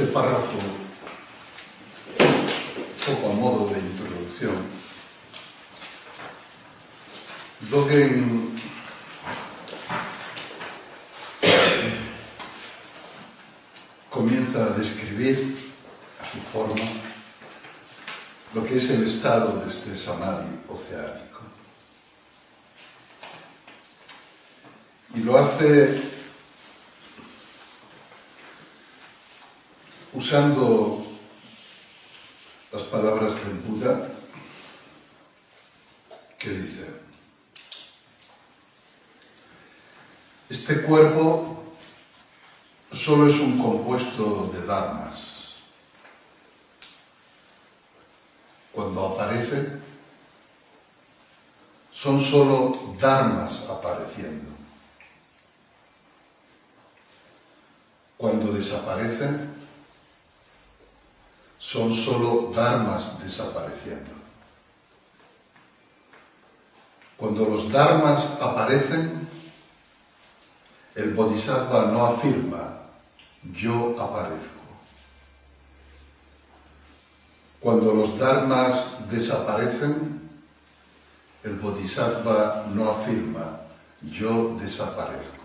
este párrafo, poco a modo de introducción, Dogen comienza a describir a su forma lo que es el estado de este samadhi oceánico. Y lo hace usando las palabras del Buda que dice, este cuerpo solo es un compuesto de dharmas. Cuando aparece, son solo dharmas apareciendo. Cuando desaparecen, son solo dharmas desapareciendo. Cuando los dharmas aparecen, el bodhisattva no afirma yo aparezco. Cuando los dharmas desaparecen, el bodhisattva no afirma yo desaparezco.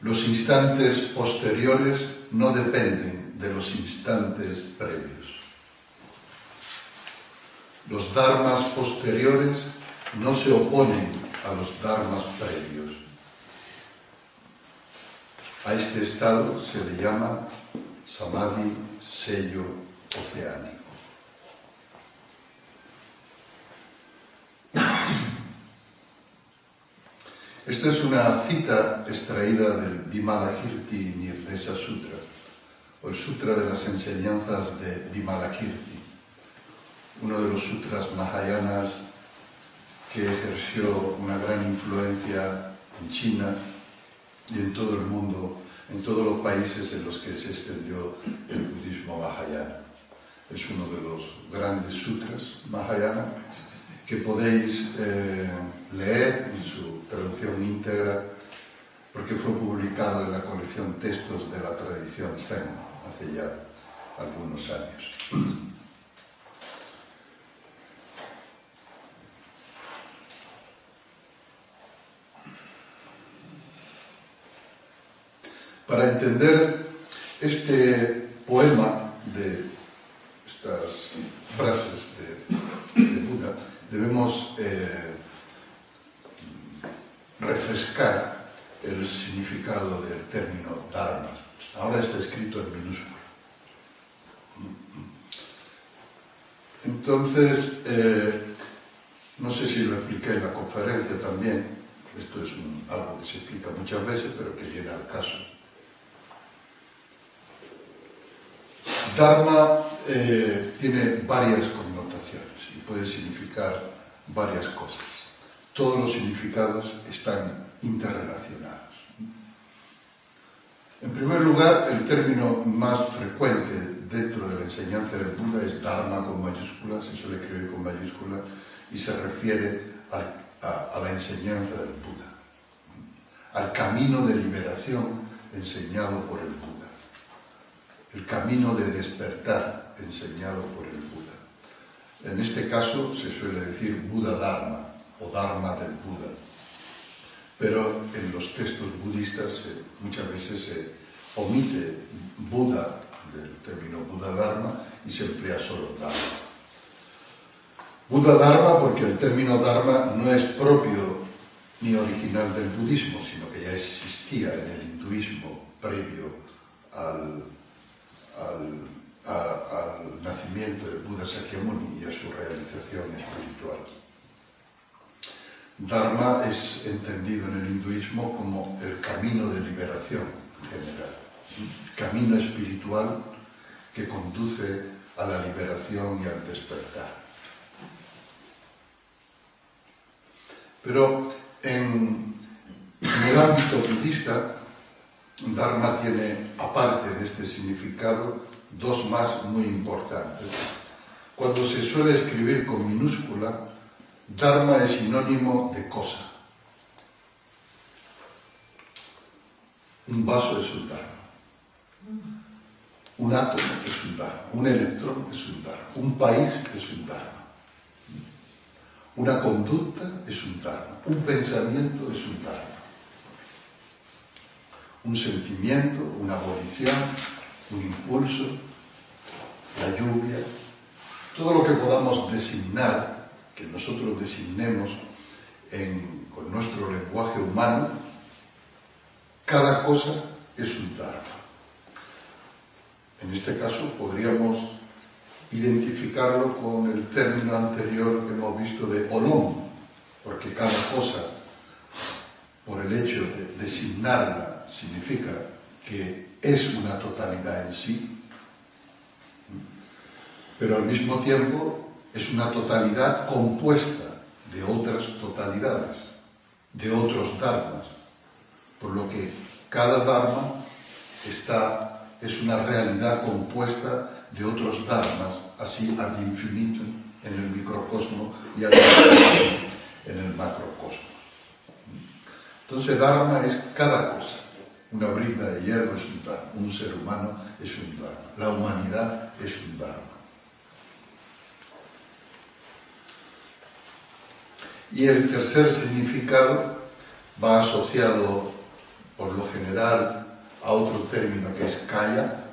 Los instantes posteriores no dependen de los instantes previos. Los dharmas posteriores no se oponen a los dharmas previos. A este estado se le llama samadhi sello oceánico. Esta es una cita extraída del Vimalakirti Nirdesa Sutra, o el Sutra de las Enseñanzas de Vimalakirti, uno de los sutras mahayanas que ejerció una gran influencia en China y en todo el mundo, en todos los países en los que se extendió el budismo mahayana. Es uno de los grandes sutras mahayana que podéis eh, leer en su traducción íntegra porque fue publicado en la colección Textos de la Tradición Zen hace ya algunos años. Para entender este poema de estas frases de, Buda, debemos eh, refrescar el significado del término Dharma. Ahora está escrito en minúsculo. Entonces, eh, no sé si lo expliqué en la conferencia también, esto es algo que se explica muchas veces, pero que viene al caso. Dharma eh, tiene varias connotaciones y puede significar varias cosas. Todos los significados están interrelacionados. En primer lugar, el término más frecuente dentro de la enseñanza del Buda es Dharma con mayúsculas, se suele escribir con mayúsculas, y se refiere a, a la enseñanza del Buda, al camino de liberación enseñado por el Buda, el camino de despertar enseñado por el Buda. En este caso se suele decir Buda Dharma o Dharma del Buda pero en los textos budistas muchas veces se omite Buda del término Buda Dharma y se emplea solo Dharma. Buda Dharma porque el término Dharma no es propio ni original del budismo, sino que ya existía en el hinduismo previo al, al nacimiento del Buda Sakyamuni y a su realización espiritual. Dharma es entendido en el hinduismo como el camino de liberación general, camino espiritual que conduce a la liberación y al despertar. Pero en, el ámbito budista, Dharma tiene, aparte de este significado, dos más muy importantes. Cuando se suele escribir con minúscula, Dharma es sinónimo de cosa. Un vaso es un dharma. Un átomo es un Dharma, un electrón es un Dharma, un país es un Dharma, una conducta es un Dharma, un pensamiento es un Dharma, un sentimiento, una abolición, un impulso, la lluvia, todo lo que podamos designar, que nosotros designemos con nuestro lenguaje humano, cada cosa es un Dharma. En este caso podríamos identificarlo con el término anterior que hemos visto de olón, porque cada cosa, por el hecho de designarla, significa que es una totalidad en sí, pero al mismo tiempo es una totalidad compuesta de otras totalidades, de otros dharmas, por lo que cada dharma está, es una realidad compuesta de otros dharmas, así ad infinito en el microcosmo y ad infinito en el macrocosmos. Entonces dharma es cada cosa. Una brida de hierro es un dharma, un ser humano es un dharma, la humanidad es un dharma. Y el tercer significado va asociado por lo general a otro término que es kaya,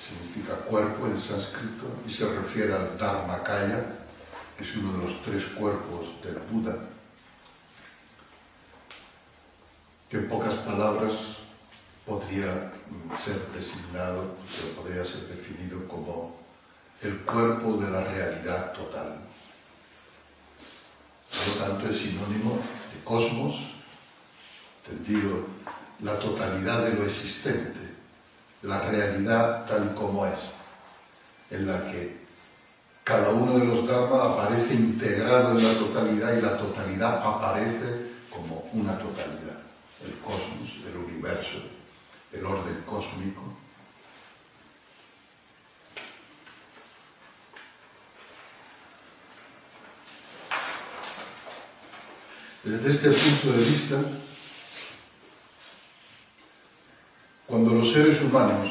significa cuerpo en sánscrito, y se refiere al Dharma Kaya, que es uno de los tres cuerpos del Buda, que en pocas palabras podría ser designado, podría ser definido como el cuerpo de la realidad total. Por lo tanto, es sinónimo de cosmos, entendido la totalidad de lo existente, la realidad tal como es, en la que cada uno de los dharmas aparece integrado en la totalidad y la totalidad aparece como una totalidad. El cosmos, el universo, el orden cósmico, Desde este punto de vista, cuando los seres humanos,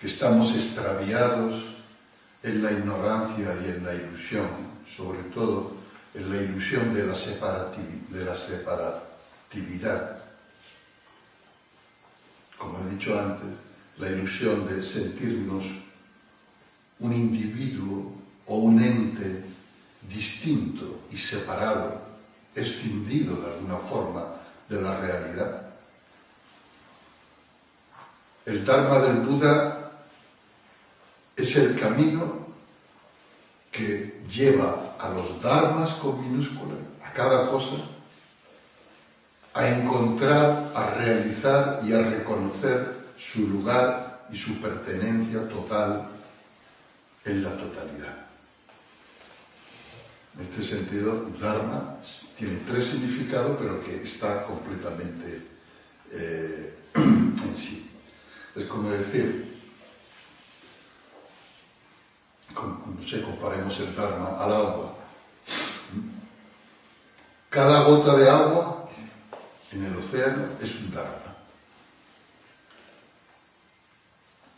que estamos extraviados en la ignorancia y en la ilusión, sobre todo en la ilusión de la, de la separatividad, como he dicho antes, la ilusión de sentirnos un individuo o un ente distinto y separado, escindido de alguna forma de la realidad. El Dharma del Buda es el camino que lleva a los Dharmas con minúscula, a cada cosa, a encontrar, a realizar y a reconocer su lugar y su pertenencia total en la totalidad. En este sentido, Dharma tiene tres significados, pero que está completamente eh, en sí. Es como decir, no sé, comparemos el Dharma al agua. Cada gota de agua en el océano es un Dharma.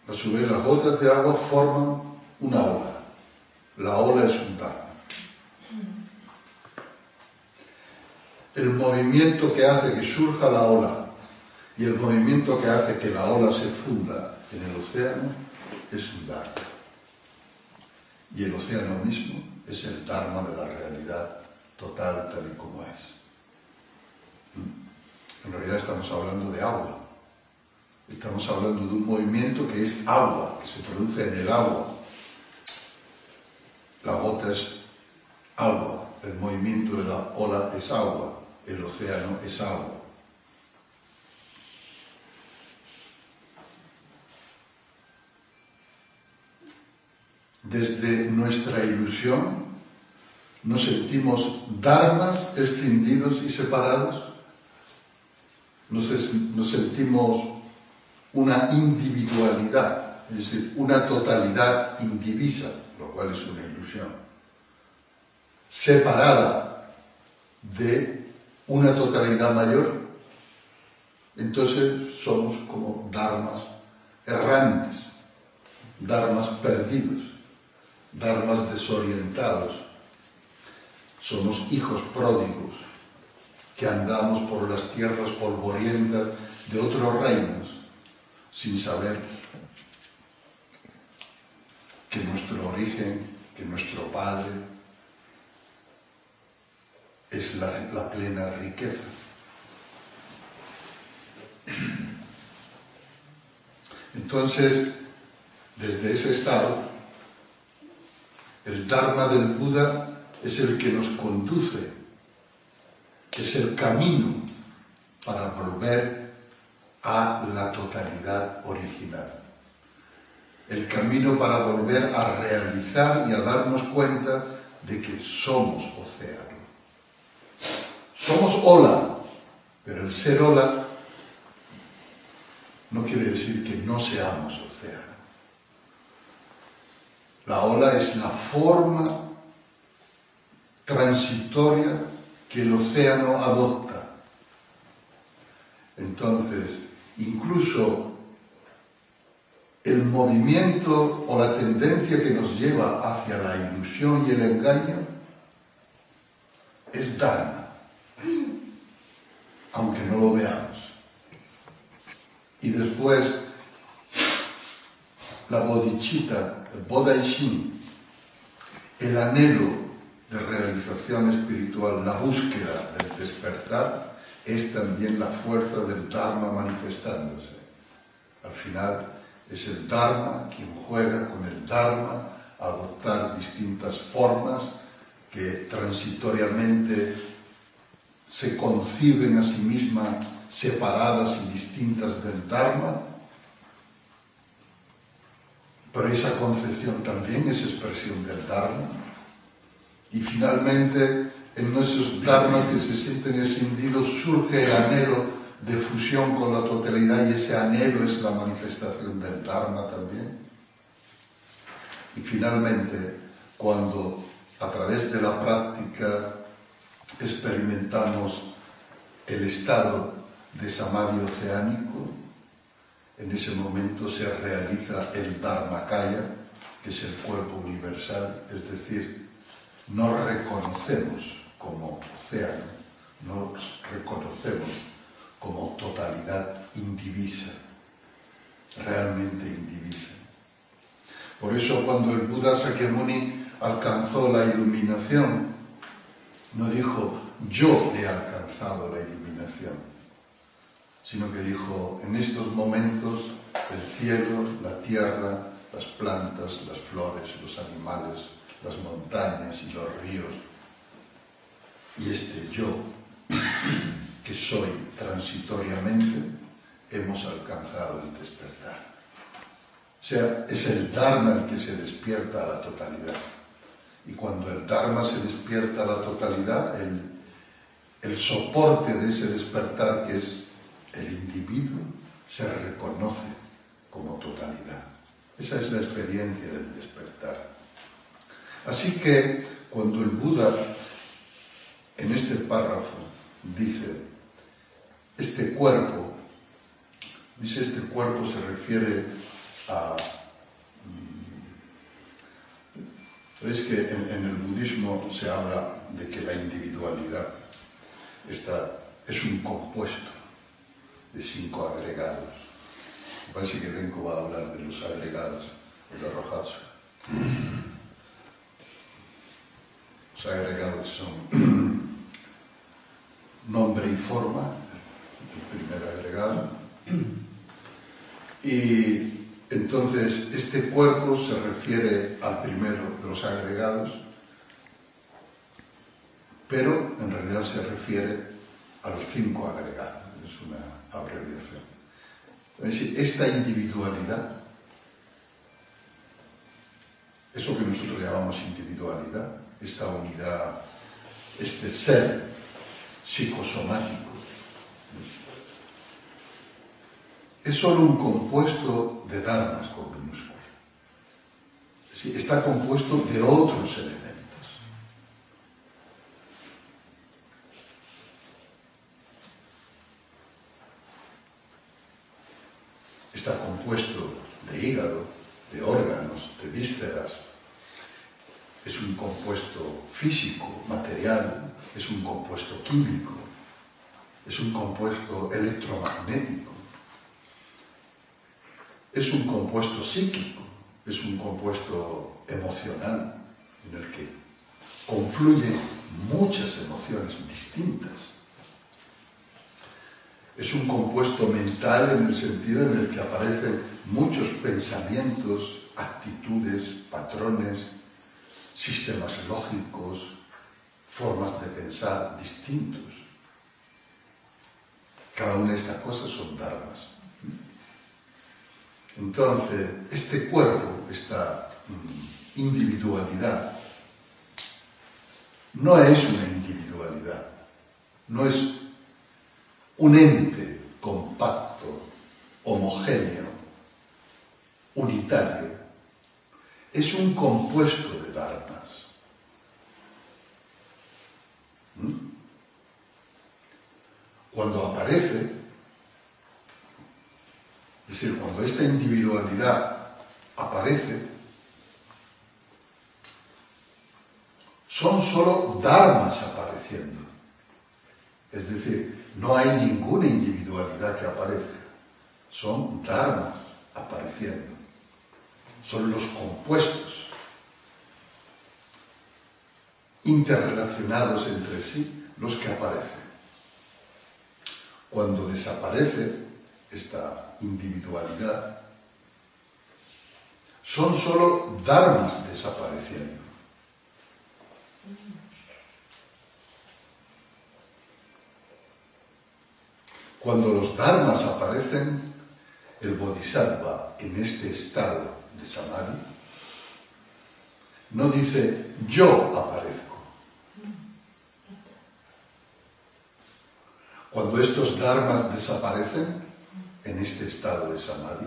A su vez, las gotas de agua forman una ola. La ola es un Dharma. El movimiento que hace que surja la ola y el movimiento que hace que la ola se funda en el océano es un Dharma. Y el océano mismo es el Dharma de la realidad total tal y como es. En realidad estamos hablando de agua. Estamos hablando de un movimiento que es agua, que se produce en el agua. La gota es agua, el movimiento de la ola es agua, el océano es agua. Desde nuestra ilusión nos sentimos dharmas escindidos y separados, nos, nos sentimos una individualidad, es decir, una totalidad indivisa, lo cual es una ilusión, separada de una totalidad mayor, entonces somos como dharmas errantes, dharmas perdidos, dharmas desorientados. Somos hijos pródigos que andamos por las tierras polvorientas de otros reinos sin saber que nuestro origen, que nuestro Padre es la, plena riqueza. Entonces, desde ese estado, el Dharma del Buda es el que nos conduce, es el camino para volver a la totalidad original. El camino para volver a realizar y a darnos cuenta de que somos océano. Somos ola, pero el ser ola no quiere decir que no seamos océano. La ola es la forma transitoria que el océano adopta. Entonces, incluso el movimiento o la tendencia que nos lleva hacia la ilusión y el engaño es Dharma, aunque no lo veamos. Y después, la bodhicitta, el bodaishin, el anhelo de realización espiritual, la búsqueda del despertar, es también la fuerza del Dharma manifestándose. Al final, es el Dharma quien juega con el Dharma a adoptar distintas formas que transitoriamente se conciben a sí mismas separadas y distintas del Dharma, pero esa concepción también es expresión del Dharma. Y finalmente, en esos dharmas que se sienten escindidos surge el anhelo de fusión con la totalidad y ese anhelo es la manifestación del Dharma también. Y finalmente, cuando a través de la práctica experimentamos el estado de samadhi oceánico, en ese momento se realiza el Dharmakaya, que es el cuerpo universal, es decir, nos reconocemos como océano, nos reconocemos como totalidad indivisa, realmente indivisa. Por eso cuando el Buda Sakyamuni alcanzó la iluminación, no dijo, yo he alcanzado la iluminación, sino que dijo, en estos momentos el cielo, la tierra, las plantas, las flores, los animales, las montañas y los ríos, y este yo, que soy transitoriamente, hemos alcanzado el despertar. O sea, es el Dharma el que se despierta a la totalidad. Y cuando el Dharma se despierta a la totalidad, el, el soporte de ese despertar que es el individuo se reconoce como totalidad. Esa es la experiencia del despertar. Así que cuando el Buda en este párrafo dice, este cuerpo, dice este cuerpo se refiere a... Mm, es que en, en, el budismo se habla de que la individualidad está, es un compuesto de cinco agregados. Me parece que Denko va a hablar de los agregados, el arrojazo. Los agregados son nombre y forma, el primer agregado. Y entonces este cuerpo se refiere al primero de los agregados, pero en realidad se refiere a los cinco agregados, es una abreviación. Es decir, esta individualidad, eso que nosotros llamamos individualidad, esta unidad, este ser psicosomático, es solo un compuesto de dharmas con minúscula. está compuesto de otros elementos. está compuesto de hígado, de órganos, de vísceras, es un compuesto físico, material, es un compuesto químico, es un compuesto electromagnético, es un compuesto psíquico, es un compuesto emocional en el que confluyen muchas emociones distintas. Es un compuesto mental en el sentido en el que aparecen muchos pensamientos, actitudes, patrones, sistemas lógicos, formas de pensar distintos. Cada una de estas cosas son dharmas. Entonces, este cuerpo, esta mm, individualidad, no es una individualidad, no es un ente compacto, homogéneo, unitario, es un compuesto de dharmas. ¿Mm? Cuando aparece, es decir, cuando esta individualidad aparece, son solo dharmas apareciendo. Es decir, no hay ninguna individualidad que aparezca. Son dharmas apareciendo. Son los compuestos interrelacionados entre sí los que aparecen. Cuando desaparece esta individualidad, son solo dharmas desapareciendo. Cuando los dharmas aparecen, el bodhisattva en este estado de samadhi no dice yo aparezco. Cuando estos dharmas desaparecen en este estado de samadhi,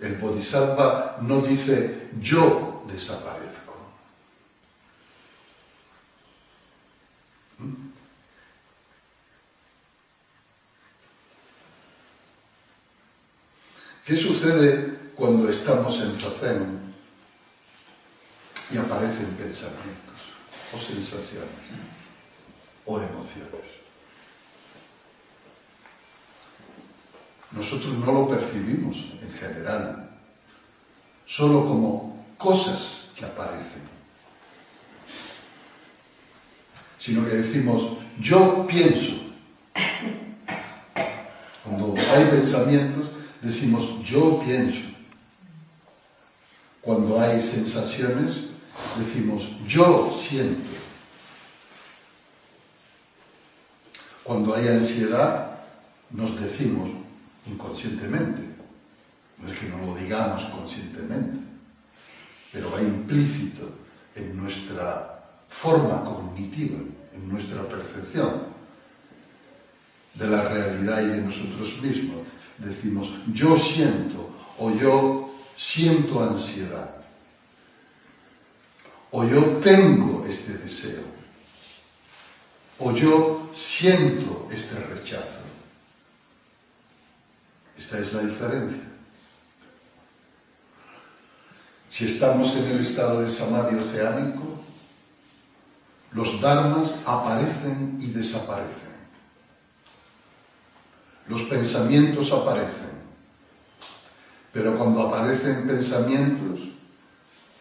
el bodhisattva no dice yo desaparezco. ¿Qué sucede cuando estamos en zazen y aparecen pensamientos o sensaciones o emociones? Nosotros no lo percibimos en general, solo como cosas que aparecen, sino que decimos, yo pienso. Cuando hay pensamientos, decimos yo pienso. Cuando hay sensaciones, decimos yo siento. Cuando hay ansiedad, nos decimos inconscientemente, no es que no lo digamos conscientemente, pero va implícito en nuestra forma cognitiva, en nuestra percepción de la realidad y de nosotros mismos decimos yo siento o yo siento ansiedad o yo tengo este deseo o yo siento este rechazo. Esta es la diferencia. Si estamos en el estado de samadhi oceánico, los dharmas aparecen y desaparecen los pensamientos aparecen. Pero cuando aparecen pensamientos,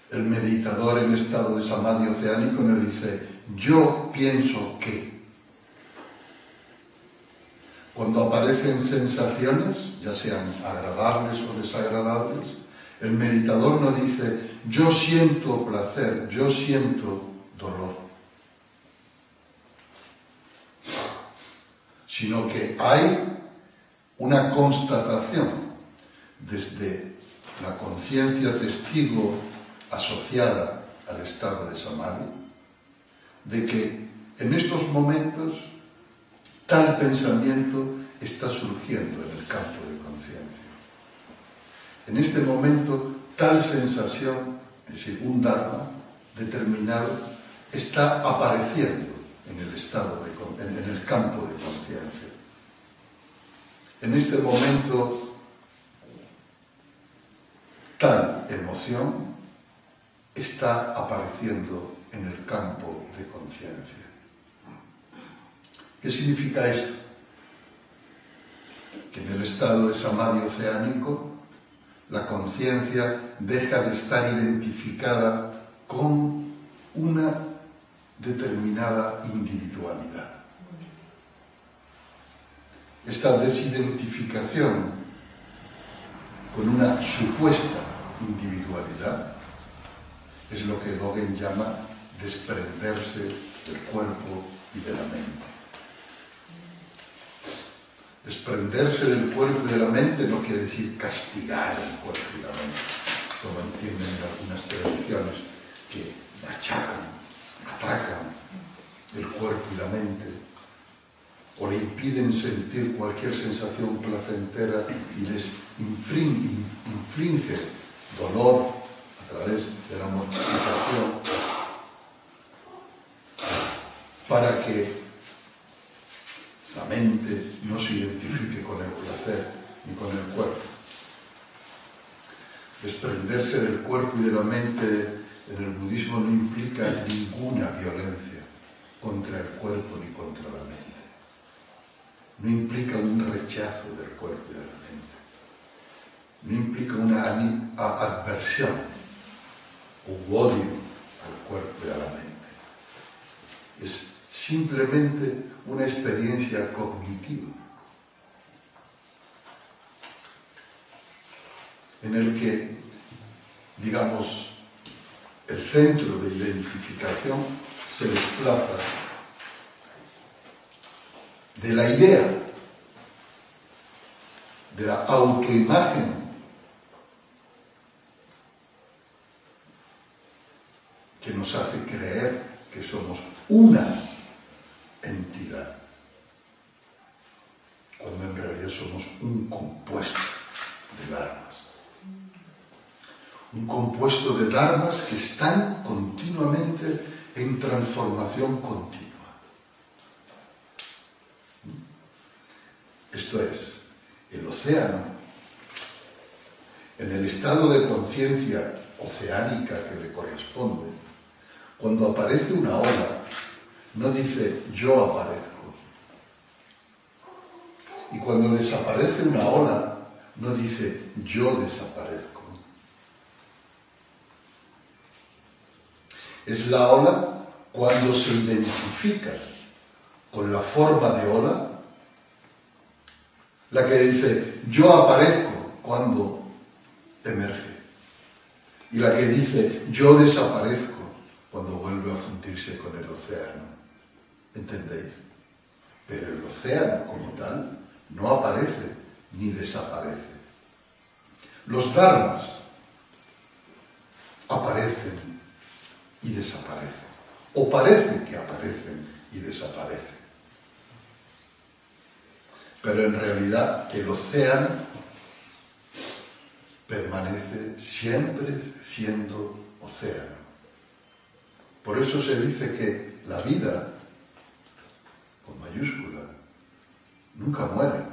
el meditador en estado de samadhi oceánico nos dice, yo pienso que. Cuando aparecen sensaciones, ya sean agradables o desagradables, el meditador nos dice, yo siento placer, yo siento dolor. Sino que hay una constatación desde la conciencia testigo asociada al estado de samadhi, de que en estos momentos Tal pensamiento está surgiendo en el campo de conciencia. En este momento, tal sensación, es decir, un Dharma determinado, está apareciendo en el, estado en el campo de conciencia. En este momento, tal emoción está apareciendo en el campo de conciencia. ¿Qué significa esto? Que en el estado de samadhi oceánico la conciencia deja de estar identificada con una determinada individualidad. Esta desidentificación con una supuesta individualidad es lo que Dogen llama desprenderse del cuerpo y de la mente. Desprenderse del cuerpo y de la mente no quiere decir castigar el cuerpo y la mente, como entienden algunas tradiciones que machacan, atacan el cuerpo y la mente, o le impiden sentir cualquier sensación placentera y les infringe, infringe dolor a través de la mortificación para que no se identifique con el placer ni con el cuerpo. Desprenderse del cuerpo y de la mente en el budismo no implica ninguna violencia contra el cuerpo ni contra la mente. No implica un rechazo del cuerpo y de la mente. No implica una adversión o odio al cuerpo y a la mente. Es simplemente una experiencia cognitiva en el que, digamos, el centro de identificación se desplaza de la idea, de la autoimagen que nos hace creer que somos una entidad, cuando en realidad somos un compuesto de dharmas. Un compuesto de dharmas que están continuamente en transformación continua. Esto es, el océano, en el estado de conciencia oceánica que le corresponde, cuando aparece una ola, no dice yo aparezco. Y cuando desaparece una ola, no dice yo desaparezco. Es la ola cuando se identifica con la forma de ola, la que dice yo aparezco cuando emerge. Y la que dice yo desaparezco cuando vuelve a fundirse con el océano. ¿Entendéis? Pero el océano como tal no aparece ni desaparece. Los dharmas aparecen y desaparecen. O parece que aparecen y desaparecen. Pero en realidad el océano permanece siempre siendo océano. Por eso se dice que la vida con mayúscula, nunca muere.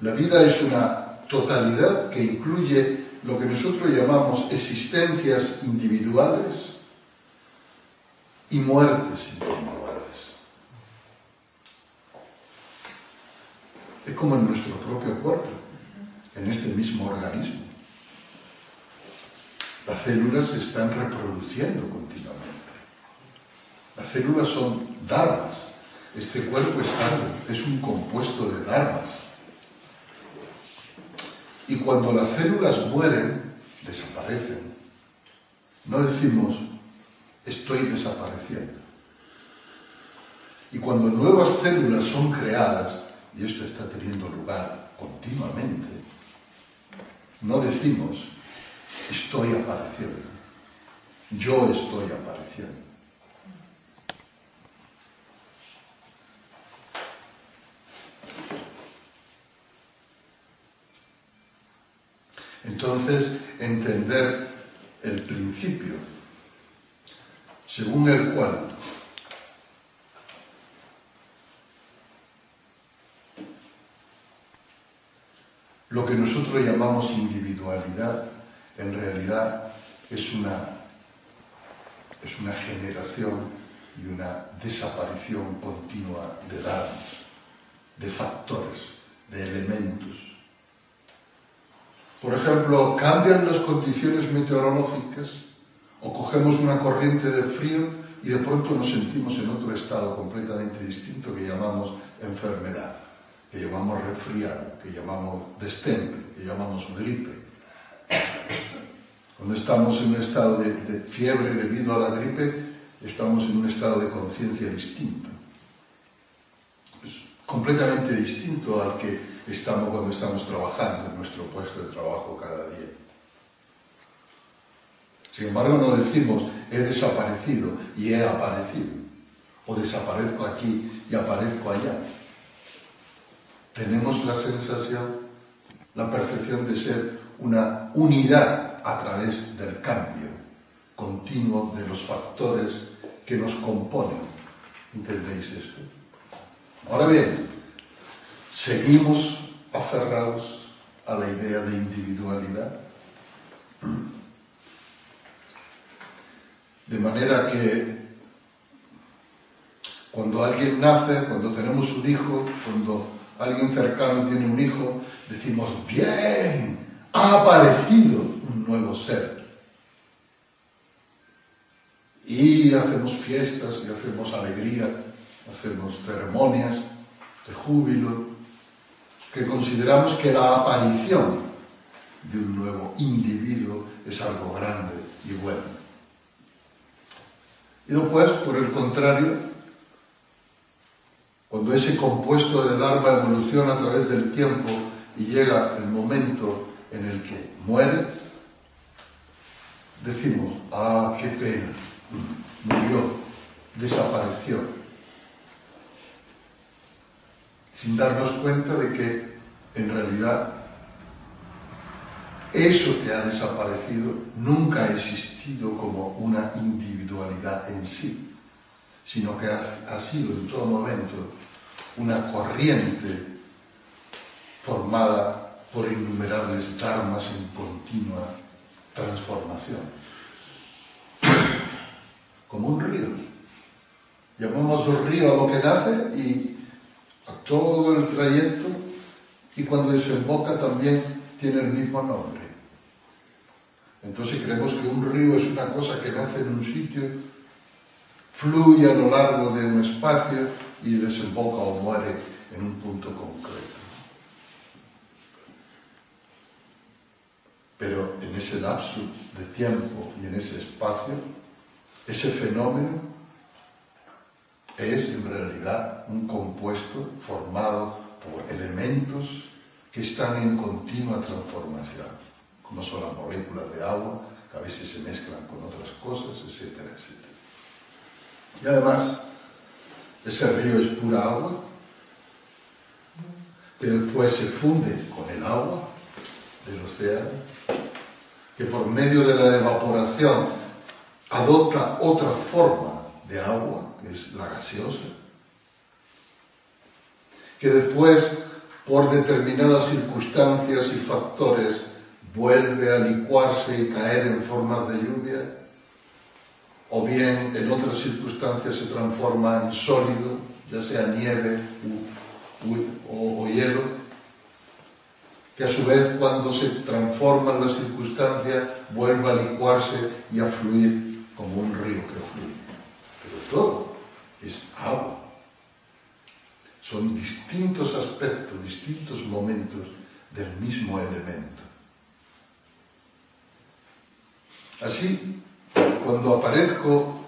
La vida es una totalidad que incluye lo que nosotros llamamos existencias individuales y muertes individuales. Es como en nuestro propio cuerpo, en este mismo organismo. Las células se están reproduciendo continuamente. Las células son dharmas. Este cuerpo es es un compuesto de dharmas. Y cuando las células mueren, desaparecen, no decimos estoy desapareciendo. Y cuando nuevas células son creadas, y esto está teniendo lugar continuamente, no decimos estoy apareciendo, yo estoy apareciendo. Entonces, entender el principio según el cual Lo que nosotros llamamos individualidad, en realidad es una, es una generación y una desaparición continua de datos, de factores, de elementos. Por ejemplo, cambian las condiciones meteorológicas o cogemos una corriente de frío y de pronto nos sentimos en otro estado completamente distinto que llamamos enfermedad que llamamos resfriado, que llamamos destemple, que llamamos gripe. Cuando estamos en un estado de, de, fiebre debido a la gripe, estamos en un estado de conciencia distinto. Es completamente distinto al que estamos cuando estamos trabajando en nuestro puesto de trabajo cada día. Sin embargo, no decimos he desaparecido y he aparecido, o desaparezco aquí y aparezco allá tenemos la sensación, la percepción de ser una unidad a través del cambio continuo de los factores que nos componen. ¿Entendéis esto? Ahora bien, seguimos aferrados a la idea de individualidad. De manera que cuando alguien nace, cuando tenemos un hijo, cuando alguien cercano tiene un hijo, decimos, bien, ha aparecido un nuevo ser. Y hacemos fiestas y hacemos alegría, hacemos ceremonias de júbilo, que consideramos que la aparición de un nuevo individuo es algo grande y bueno. Y después, por el contrario, cuando ese compuesto de Dharma evoluciona a través del tiempo y llega el momento en el que muere, decimos, ah, qué pena, murió, desapareció, sin darnos cuenta de que en realidad eso que ha desaparecido nunca ha existido como una individualidad en sí, sino que ha, sido en todo momento una corriente formada por innumerables dharmas en continua transformación. Como un río. Llamamos un río a lo que nace y todo el trayecto y cuando desemboca también tiene el mismo nombre. Entonces creemos que un río es una cosa que nace en un sitio, fluye a lo largo de un espacio y desemboca o muere en un punto concreto. Pero en ese lapso de tiempo y en ese espacio, ese fenómeno es en realidad un compuesto formado por elementos que están en continua transformación, como son las moléculas de agua, que a veces se mezclan con otras cosas, etcétera, etcétera. Y además, ese río es pura agua, que después se funde con el agua del océano, que por medio de la evaporación adopta otra forma de agua, es la gaseosa, que después, por determinadas circunstancias y factores, vuelve a licuarse y caer en formas de lluvia o bien en otras circunstancias se transforma en sólido, ya sea nieve o, hielo, que a su vez cuando se transforma en las circunstancias vuelve a licuarse y a fluir como un río que fluye. Pero todo es agua. Son distintos aspectos, distintos momentos del mismo elemento. Así, cuando aparezco,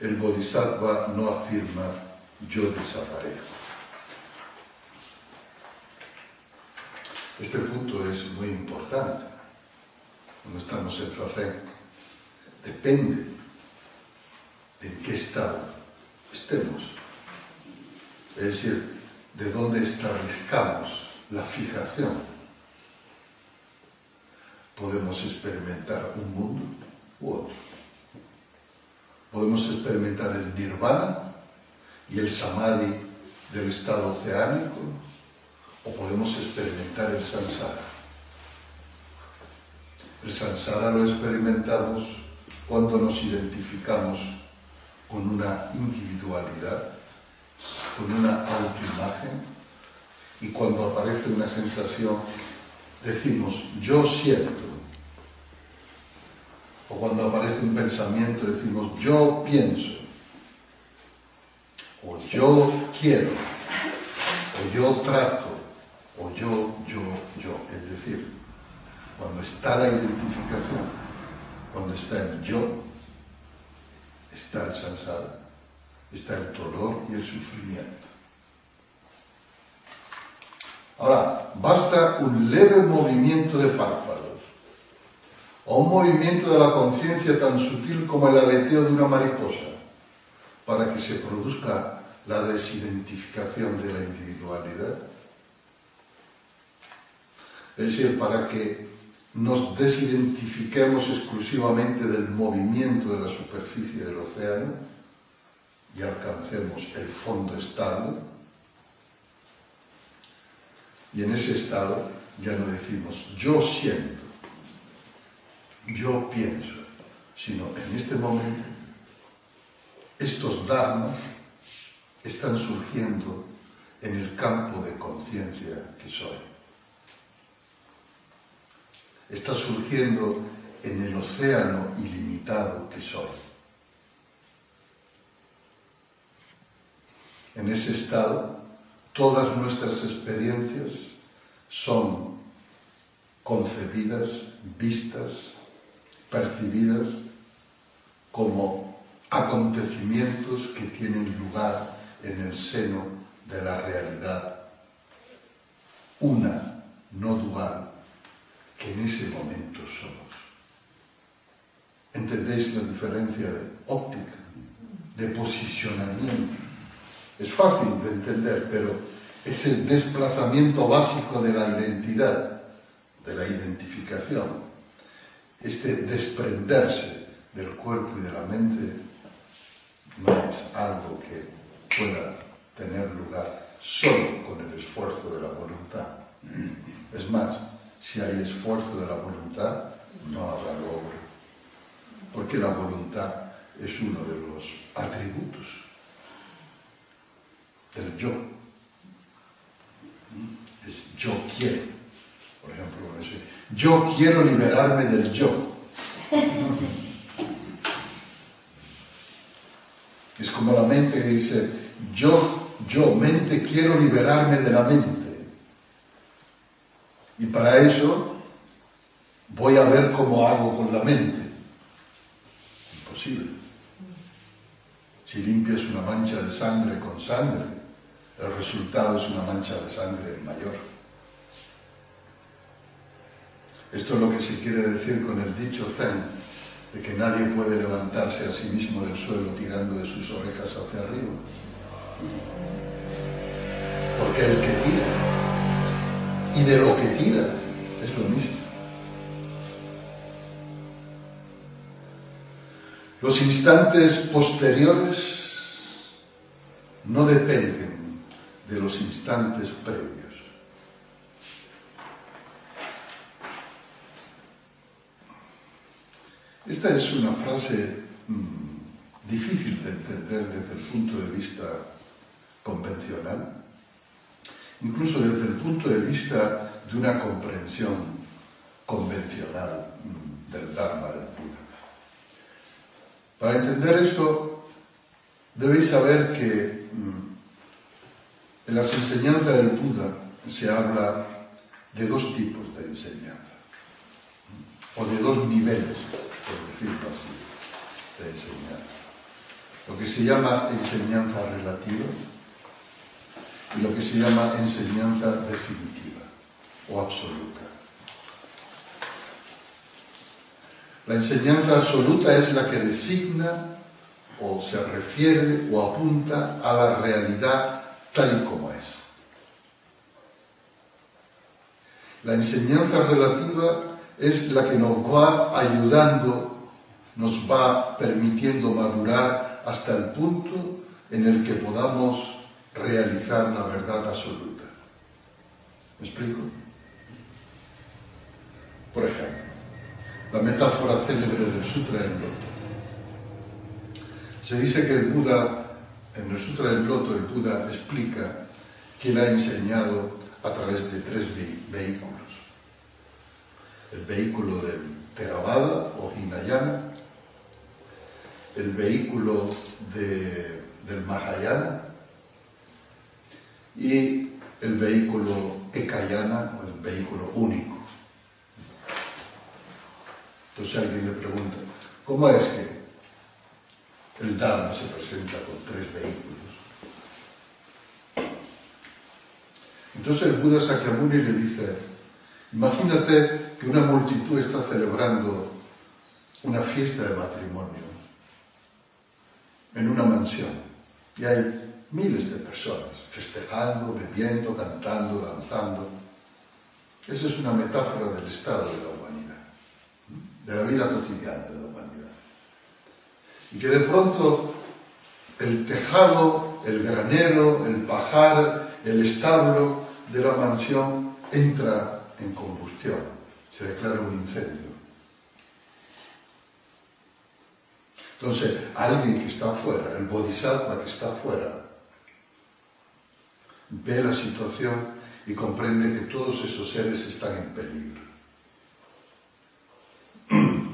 el bodhisattva no afirma yo desaparezco. Este punto es muy importante. Cuando estamos en Zazen, depende de en qué estado estemos. Es decir, de dónde establezcamos la fijación. Podemos experimentar un mundo u otro podemos experimentar el nirvana y el samadhi del estado oceánico, o podemos experimentar el samsara, El samsara lo experimentamos cuando nos identificamos con una individualidad, con una autoimagen, y cuando aparece una sensación decimos yo siento. O cuando aparece un pensamiento decimos yo pienso. O yo quiero. O yo trato. O yo, yo, yo. Es decir, cuando está la identificación, cuando está el yo, está el samsara, está el dolor y el sufrimiento. Ahora, basta un leve movimiento de párpados o un movimiento de la conciencia tan sutil como el aleteo de una mariposa para que se produzca la desidentificación de la individualidad. Es decir, para que nos desidentifiquemos exclusivamente del movimiento de la superficie del océano y alcancemos el fondo estable. Y en ese estado ya no decimos yo siento, yo pienso, sino en este momento estos dharmas están surgiendo en el campo de conciencia que soy está surgiendo en el océano ilimitado que soy. En ese estado, todas nuestras experiencias son concebidas, vistas, percibidas como acontecimientos que tienen lugar en el seno de la realidad, una, no dual, que en ese momento somos. ¿Entendéis la diferencia de óptica, de posicionamiento? Es fácil de entender, pero es el desplazamiento básico de la identidad, de la identificación. Este desprenderse del cuerpo y de la mente no es algo que pueda tener lugar solo con el esfuerzo de la voluntad. Es más, si hay esfuerzo de la voluntad, no habrá logro. Porque la voluntad es uno de los atributos del yo. Es yo quiero. Por ejemplo, yo quiero liberarme del yo. Es como la mente que dice, yo, yo, mente, quiero liberarme de la mente. Y para eso voy a ver cómo hago con la mente. Imposible. Si limpias una mancha de sangre con sangre, el resultado es una mancha de sangre mayor. Esto es lo que se quiere decir con el dicho zen, de que nadie puede levantarse a sí mismo del suelo tirando de sus orejas hacia arriba. Porque el que tira y de lo que tira es lo mismo. Los instantes posteriores no dependen de los instantes previos. Esta es una frase mm, difícil de entender desde el punto de vista convencional incluso desde el punto de vista de una comprensión convencional mm, del Dharma del Buda. Para entender esto, debéis saber que mm, en las enseñanzas del Buda se habla de dos tipos de enseñanza, o de dos niveles, por decirlo así, de enseñanza. Lo que se llama enseñanza relativa, lo que se llama enseñanza definitiva o absoluta. La enseñanza absoluta es la que designa o se refiere o apunta a la realidad tal y como es. La enseñanza relativa es la que nos va ayudando, nos va permitiendo madurar hasta el punto en el que podamos realizar la verdad absoluta. ¿Me explico? Por ejemplo, la metáfora célebre del Sutra del Loto. Se dice que el Buda, en el Sutra del Loto, el Buda explica que él ha enseñado a través de tres vehículos. El vehículo del Theravada o Hinayana, el vehículo del Mahayana y el vehículo Ekayana, o el vehículo único. Entonces alguien le pregunta, ¿cómo es que el Dharma se presenta con tres vehículos? Entonces el Buda Sakyamuni le dice, imagínate que una multitud está celebrando una fiesta de matrimonio en una mansión y hay miles de personas festejando, bebiendo, cantando, danzando. Esa es una metáfora del estado de la humanidad, de la vida cotidiana de la humanidad. Y que de pronto el tejado, el granero, el pajar, el establo de la mansión entra en combustión, se declara un incendio. Entonces, alguien que está afuera, el bodhisattva que está afuera, ve la situación y comprende que todos esos seres están en peligro.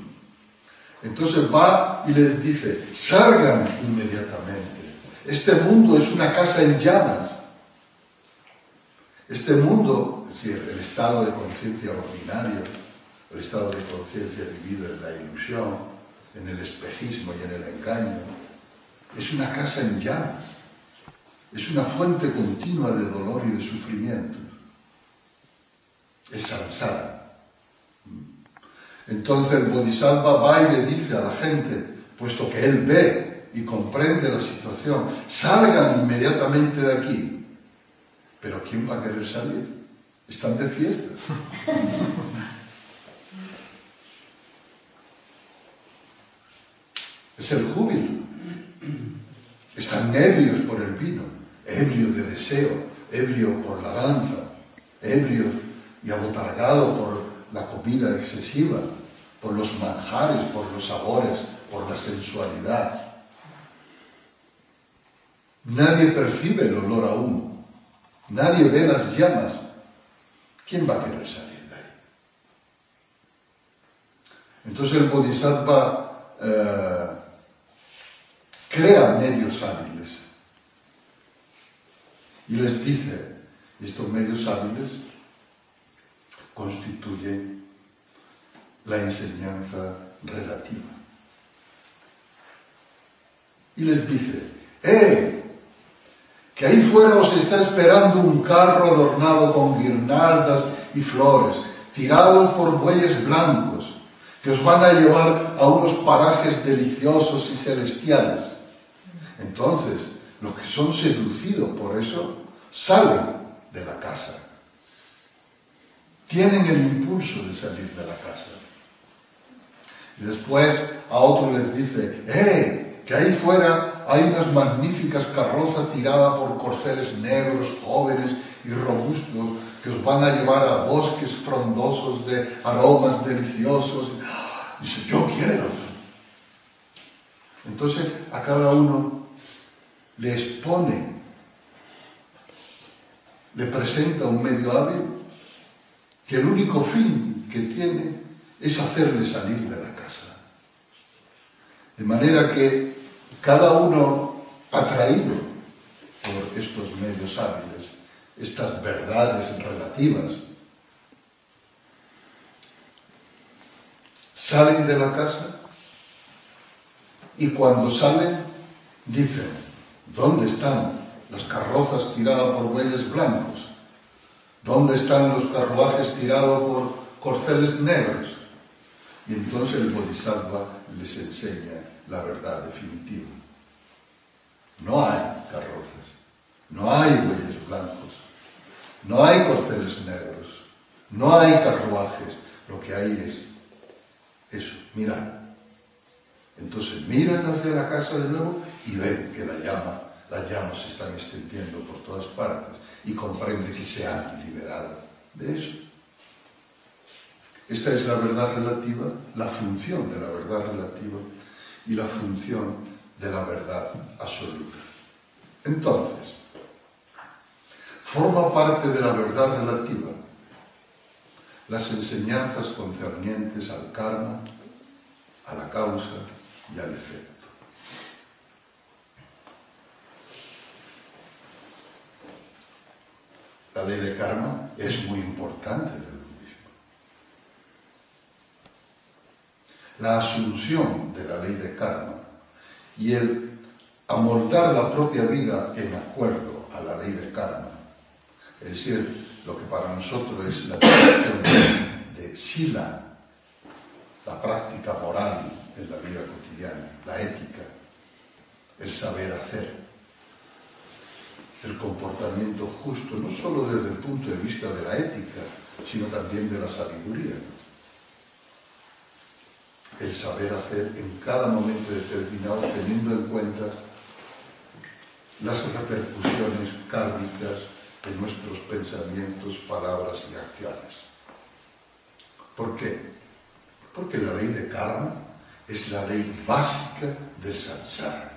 Entonces va y les dice, salgan inmediatamente. Este mundo es una casa en llamas. Este mundo, es decir, el estado de conciencia ordinario, el estado de conciencia vivido en la ilusión, en el espejismo y en el engaño, es una casa en llamas es una fuente continua de dolor y de sufrimiento. Es samsara. Entonces el Bodhisattva va y le dice a la gente, puesto que él ve y comprende la situación, salgan inmediatamente de aquí. Pero ¿quién va a querer salir? Están de fiesta. es el júbilo. Están nervios por el vino ebrio de deseo, ebrio por la danza, ebrio y abotargado por la comida excesiva, por los manjares, por los sabores, por la sensualidad. Nadie percibe el olor a humo, nadie ve las llamas. ¿Quién va a querer salir de ahí? Entonces el Bodhisattva eh, crea medios hábiles y les dice, estos medios hábiles constituyen la enseñanza relativa. Y les dice, ¡eh! Que ahí fuera os está esperando un carro adornado con guirnaldas y flores, tirado por bueyes blancos, que os van a llevar a unos parajes deliciosos y celestiales. Entonces, los que son seducidos por eso salen de la casa. Tienen el impulso de salir de la casa. Y después a otros les dice, ¡eh! Que ahí fuera hay unas magníficas carrozas tiradas por corceles negros, jóvenes y robustos, que os van a llevar a bosques frondosos de aromas deliciosos. Dice, yo quiero. Entonces a cada uno le expone, le presenta un medio hábil que el único fin que tiene es hacerle salir de la casa. De manera que cada uno atraído por estos medios hábiles, estas verdades relativas, salen de la casa y cuando salen dicen, ¿Dónde están las carrozas tiradas por bueyes blancos? ¿Dónde están los carruajes tirados por corceles negros? Y entonces el Bodhisattva les enseña la verdad definitiva. No hay carrozas, no hay bueyes blancos, no hay corceles negros, no hay carruajes. Lo que hay es eso, mirad. Entonces miran hacia la casa de nuevo y ven que la llama las llamas se están extendiendo por todas partes y comprende que se han liberado de eso. Esta es la verdad relativa, la función de la verdad relativa y la función de la verdad absoluta. Entonces, forma parte de la verdad relativa las enseñanzas concernientes al karma, a la causa y al efecto. La ley de karma es muy importante en el budismo. La asunción de la ley de karma y el amoldar la propia vida en acuerdo a la ley de karma, es decir, lo que para nosotros es la cuestión de sila, la práctica moral en la vida cotidiana, la ética, el saber hacer, el comportamiento justo, no solo desde el punto de vista de la ética, sino también de la sabiduría. El saber hacer en cada momento determinado teniendo en cuenta las repercusiones kármicas de nuestros pensamientos, palabras y acciones. ¿Por qué? Porque la ley de karma es la ley básica del samsara.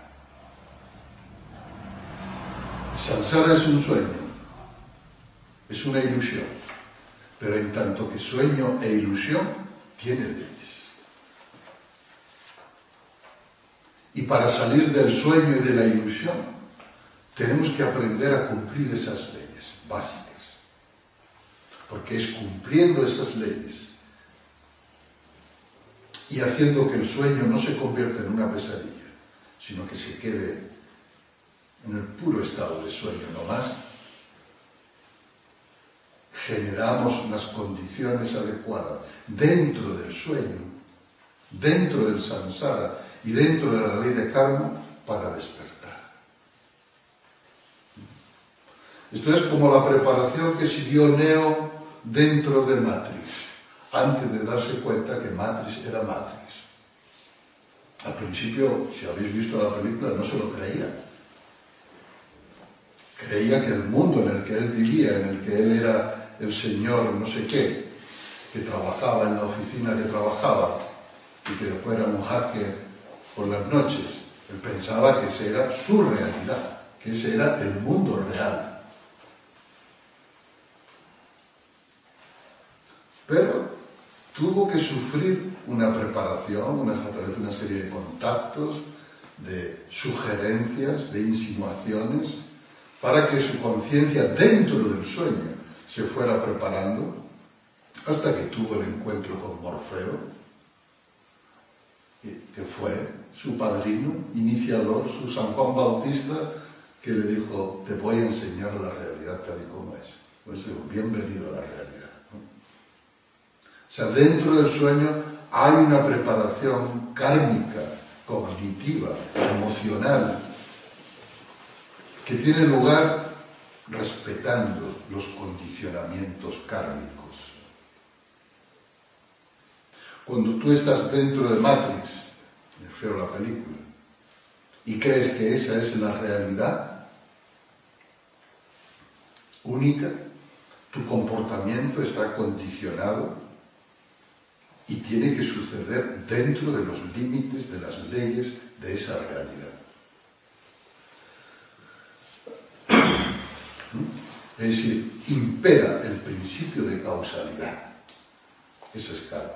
Sansara es un sueño, es una ilusión, pero en tanto que sueño e ilusión tiene leyes. Y para salir del sueño y de la ilusión, tenemos que aprender a cumplir esas leyes básicas, porque es cumpliendo esas leyes y haciendo que el sueño no se convierta en una pesadilla, sino que se quede en el puro estado de sueño no más, generamos las condiciones adecuadas dentro del sueño, dentro del samsara y dentro de la ley de karma para despertar. Esto es como la preparación que siguió Neo dentro de Matrix, antes de darse cuenta que Matrix era Matrix. Al principio, si habéis visto la película, no se lo creía Creía que el mundo en el que él vivía, en el que él era el señor no sé qué, que trabajaba en la oficina que trabajaba y que después era un hacker por las noches, él pensaba que esa era su realidad, que ese era el mundo real. Pero tuvo que sufrir una preparación, a través de una serie de contactos, de sugerencias, de insinuaciones, para que su conciencia dentro del sueño se fuera preparando hasta que tuvo el encuentro con Morfeo, que fue su padrino, iniciador, su San Juan Bautista, que le dijo, te voy a enseñar la realidad tal y como es. Pues bienvenido a la realidad. O sea, dentro del sueño hay una preparación kármica, cognitiva, emocional, que tiene lugar respetando los condicionamientos kármicos. Cuando tú estás dentro de Matrix, me refiero a la película, y crees que esa es la realidad única, tu comportamiento está condicionado y tiene que suceder dentro de los límites de las leyes de esa realidad. Es decir, impera el principio de causalidad. Eso es claro.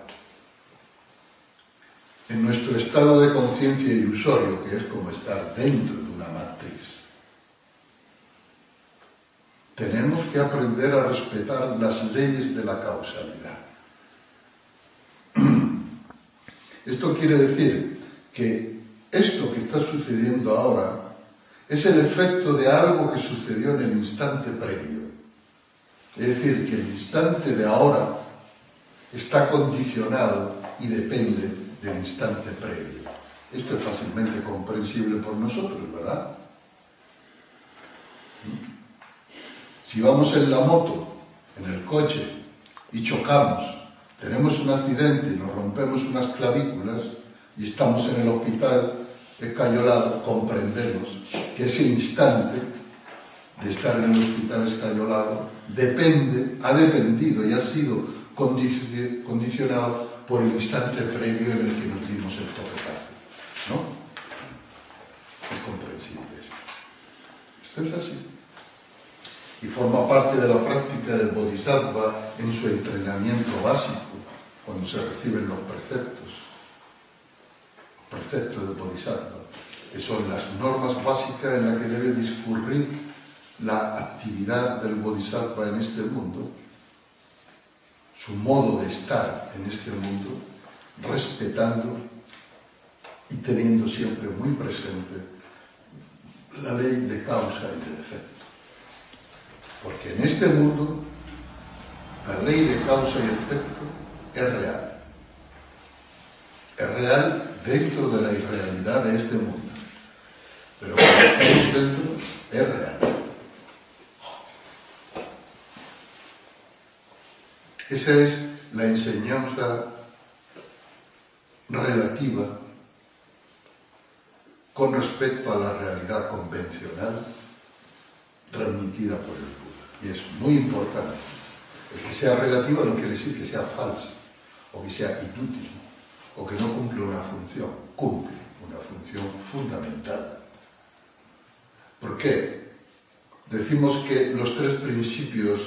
En nuestro estado de conciencia ilusorio, que es como estar dentro de una matriz, tenemos que aprender a respetar las leyes de la causalidad. Esto quiere decir que esto que está sucediendo ahora es el efecto de algo que sucedió en el instante previo. Es decir, que el instante de ahora está condicionado y depende del instante previo. Esto es fácilmente comprensible por nosotros, ¿verdad? Si vamos en la moto, en el coche, y chocamos, tenemos un accidente, nos rompemos unas clavículas y estamos en el hospital escayolado, comprendemos que ese instante de estar en el hospital escayolado depende, ha dependido y ha sido condicionado por el instante previo en el que nos dimos el toquetazo. ¿No? Es comprensible eso. Esto es así. Y forma parte de la práctica del bodhisattva en su entrenamiento básico, cuando se reciben los preceptos. Preceptos del bodhisattva, que son las normas básicas en las que debe discurrir la actividad del bodhisattva en este mundo su modo de estar en este mundo, respetando y teniendo siempre muy presente la ley de causa y de efecto. Porque en este mundo la ley de causa y efecto es real. Es real dentro de la irrealidad de este mundo. Pero cuando estamos dentro, es real. Esa es la enseñanza relativa con respecto a la realidad convencional transmitida por el Buda. Y es muy importante. El que sea relativa no quiere decir que sea falso, o que sea inútil, o que no cumple una función. Cumple una función fundamental. ¿Por qué? Decimos que los tres principios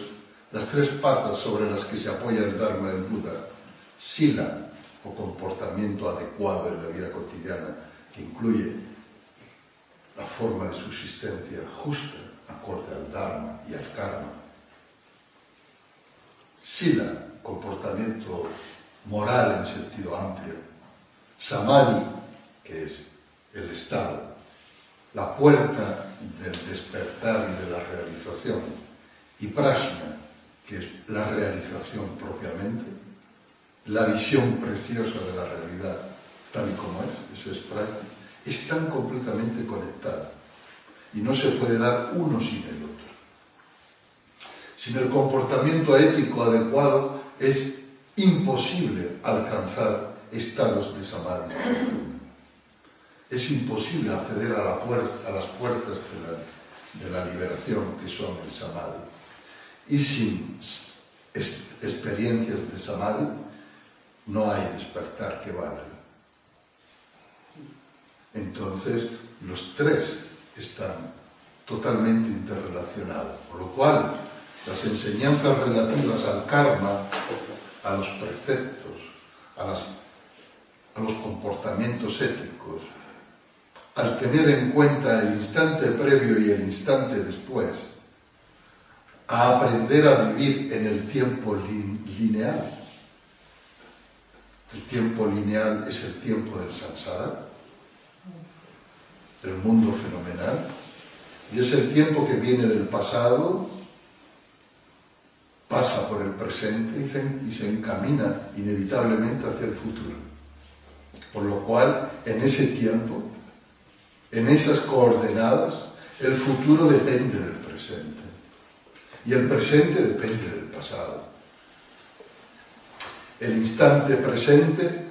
las tres patas sobre las que se apoya el Dharma del Buda, sila o comportamiento adecuado en la vida cotidiana, que incluye la forma de subsistencia justa, acorde al Dharma y al Karma. Sila, comportamiento moral en sentido amplio. Samadhi, que es el estado, la puerta del despertar y de la realización. Y prashna, que es la realización propiamente, la visión preciosa de la realidad tal y como es, eso es práctico, están completamente conectadas y no se puede dar uno sin el otro. Sin el comportamiento ético adecuado es imposible alcanzar estados de samadhi. Es imposible acceder a, las puertas de la liberación que son el samadhi y sin experiencias de samadhi no hay despertar que valga. Entonces, los tres están totalmente interrelacionados, por lo cual las enseñanzas relativas al karma, a los preceptos, a, a los comportamientos éticos, al tener en cuenta el instante previo y el instante después, a aprender a vivir en el tiempo lineal. El tiempo lineal es el tiempo del samsara, del mundo fenomenal, y es el tiempo que viene del pasado, pasa por el presente y se, encamina inevitablemente hacia el futuro. Por lo cual, en ese tiempo, en esas coordenadas, el futuro depende del presente. Y el presente depende del pasado. El instante presente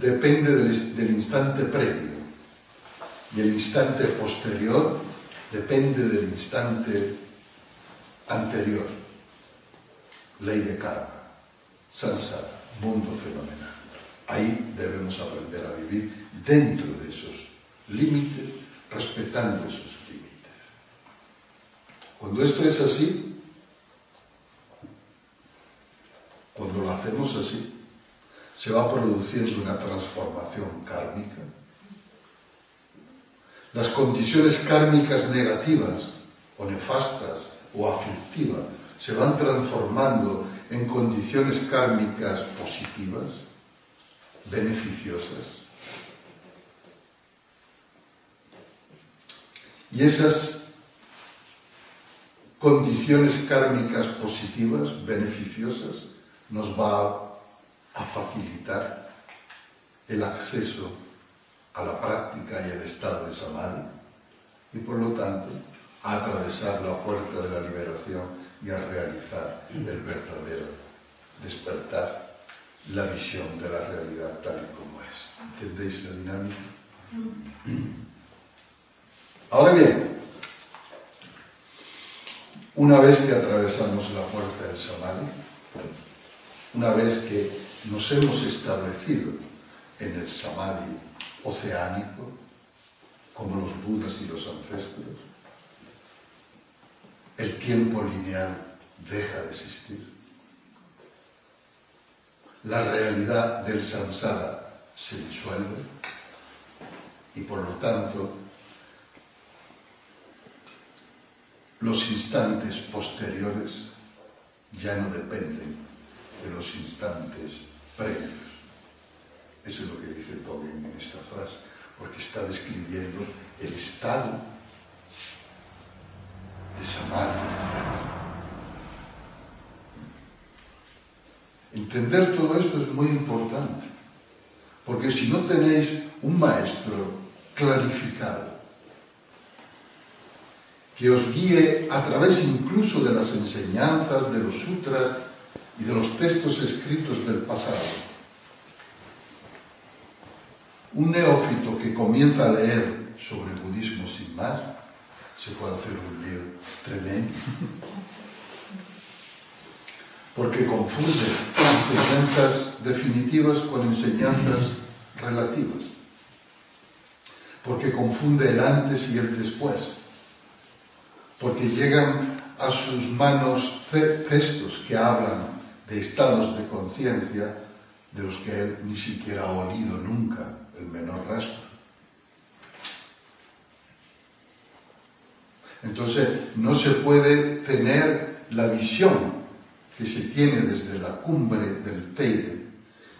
depende del instante previo. Y el instante posterior depende del instante anterior. Ley de karma, samsara, mundo fenomenal. Ahí debemos aprender a vivir dentro de esos límites, respetando esos límites. Cuando esto es así, Cuando lo hacemos así, se va produciendo una transformación kármica. Las condiciones kármicas negativas o nefastas o aflictivas se van transformando en condiciones kármicas positivas, beneficiosas. Y esas condiciones kármicas positivas, beneficiosas, nos va a facilitar el acceso a la práctica y el estado de samadhi y por lo tanto a atravesar la puerta de la liberación y a realizar el verdadero despertar, la visión de la realidad tal y como es. ¿Entendéis la dinámica? Ahora bien, una vez que atravesamos la puerta del samadhi, una vez que nos hemos establecido en el samadhi oceánico, como los budas y los ancestros, el tiempo lineal deja de existir. La realidad del samsara se disuelve y por lo tanto los instantes posteriores ya no dependen de los instantes previos. Eso es lo que dice Tobin en esta frase, porque está describiendo el estado Samadhi. Entender todo esto es muy importante, porque si no tenéis un maestro clarificado, que os guíe a través incluso de las enseñanzas, de los sutras y de los textos escritos del pasado. Un neófito que comienza a leer sobre el budismo sin más, se puede hacer un lío tremendo. Porque confunde enseñanzas definitivas con enseñanzas relativas. Porque confunde el antes y el después porque llegan a sus manos textos que hablan de estados de conciencia de los que él ni siquiera ha olido nunca el menor rastro. Entonces no se puede tener la visión que se tiene desde la cumbre del Teide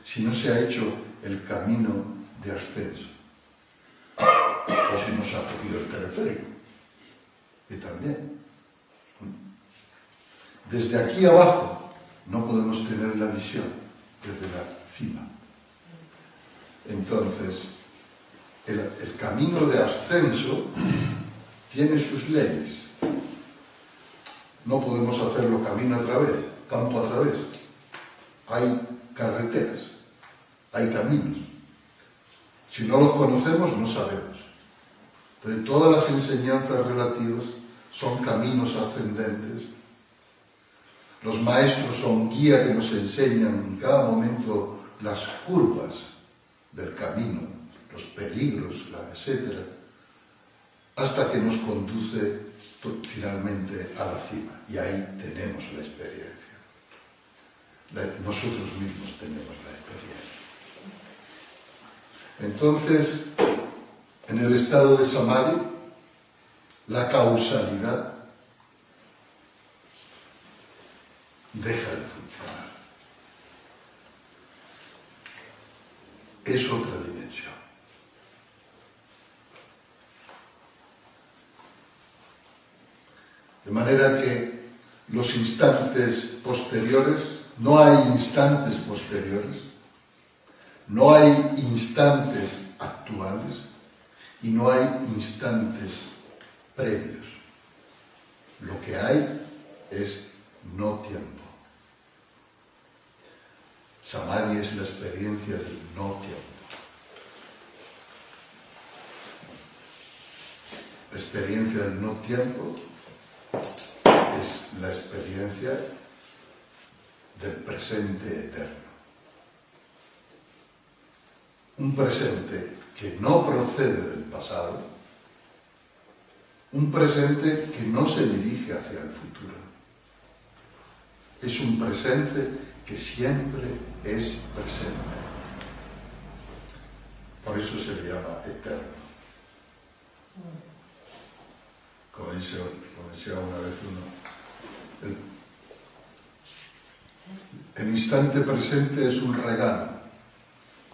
si no se ha hecho el camino de ascenso o si no se ha cogido el teleférico y también. Desde aquí abajo no podemos tener la visión desde la cima. Entonces, el, el camino de ascenso tiene sus leyes. No podemos hacerlo camino a través, campo a través. Hay carreteras, hay caminos. Si no los conocemos, no sabemos. Entonces, todas las enseñanzas relativas son caminos ascendentes. Los maestros son guía que nos enseñan en cada momento las curvas del camino, los peligros, etc., hasta que nos conduce finalmente a la cima. Y ahí tenemos la experiencia. Nosotros mismos tenemos la experiencia. Entonces, en el estado de Samadhi, la causalidad deja de funcionar. Es otra dimensión. De manera que los instantes posteriores, no hay instantes posteriores, no hay instantes actuales y no hay instantes previos. Lo que hay es no tiempo. Samadhi es la experiencia del no tiempo. Experiencia del no tiempo es la experiencia del presente eterno. Un presente que no procede del pasado, un presente que no se dirige hacia el futuro. Es un presente que siempre es presente. Por eso se le llama eterno. Como, decía una vez uno, el instante presente es un regalo,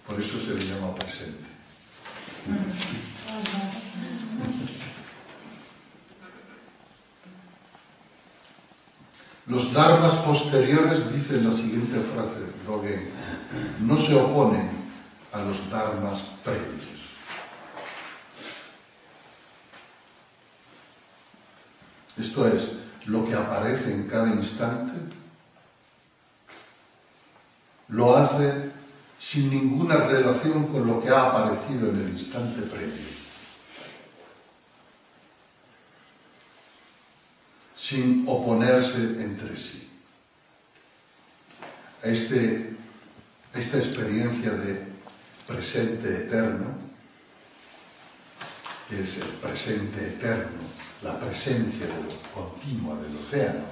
por eso se le llama presente. Los dharmas posteriores, dice la siguiente frase, Rogen, no se oponen a los dharmas previos. Esto es, lo que aparece en cada instante, lo hace sin ninguna relación con lo que ha aparecido en el instante previo. sin oponerse entre sí. a, este, esta experiencia de presente eterno, que es el presente eterno, la presencia continua del océano,